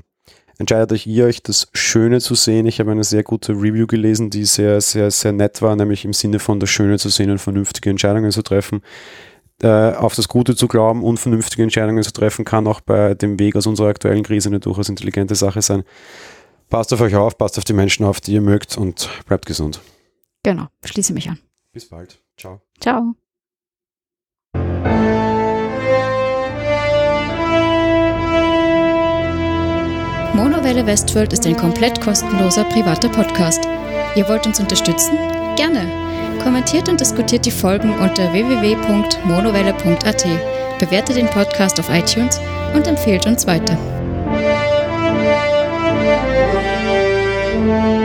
Speaker 2: entscheidet euch ihr, euch das Schöne zu sehen. Ich habe eine sehr gute Review gelesen, die sehr, sehr, sehr nett war, nämlich im Sinne von das Schöne zu sehen und vernünftige Entscheidungen zu treffen. Äh, auf das Gute zu glauben und vernünftige Entscheidungen zu treffen, kann auch bei dem Weg aus unserer aktuellen Krise eine durchaus intelligente Sache sein. Passt auf euch auf, passt auf die Menschen auf, die ihr mögt und bleibt gesund.
Speaker 3: Genau, schließe mich an.
Speaker 2: Bis bald. Ciao.
Speaker 3: Ciao.
Speaker 1: Monowelle Westworld ist ein komplett kostenloser privater Podcast. Ihr wollt uns unterstützen? Gerne. Kommentiert und diskutiert die Folgen unter www.monowelle.at. Bewertet den Podcast auf iTunes und empfehlt uns weiter. Thank you.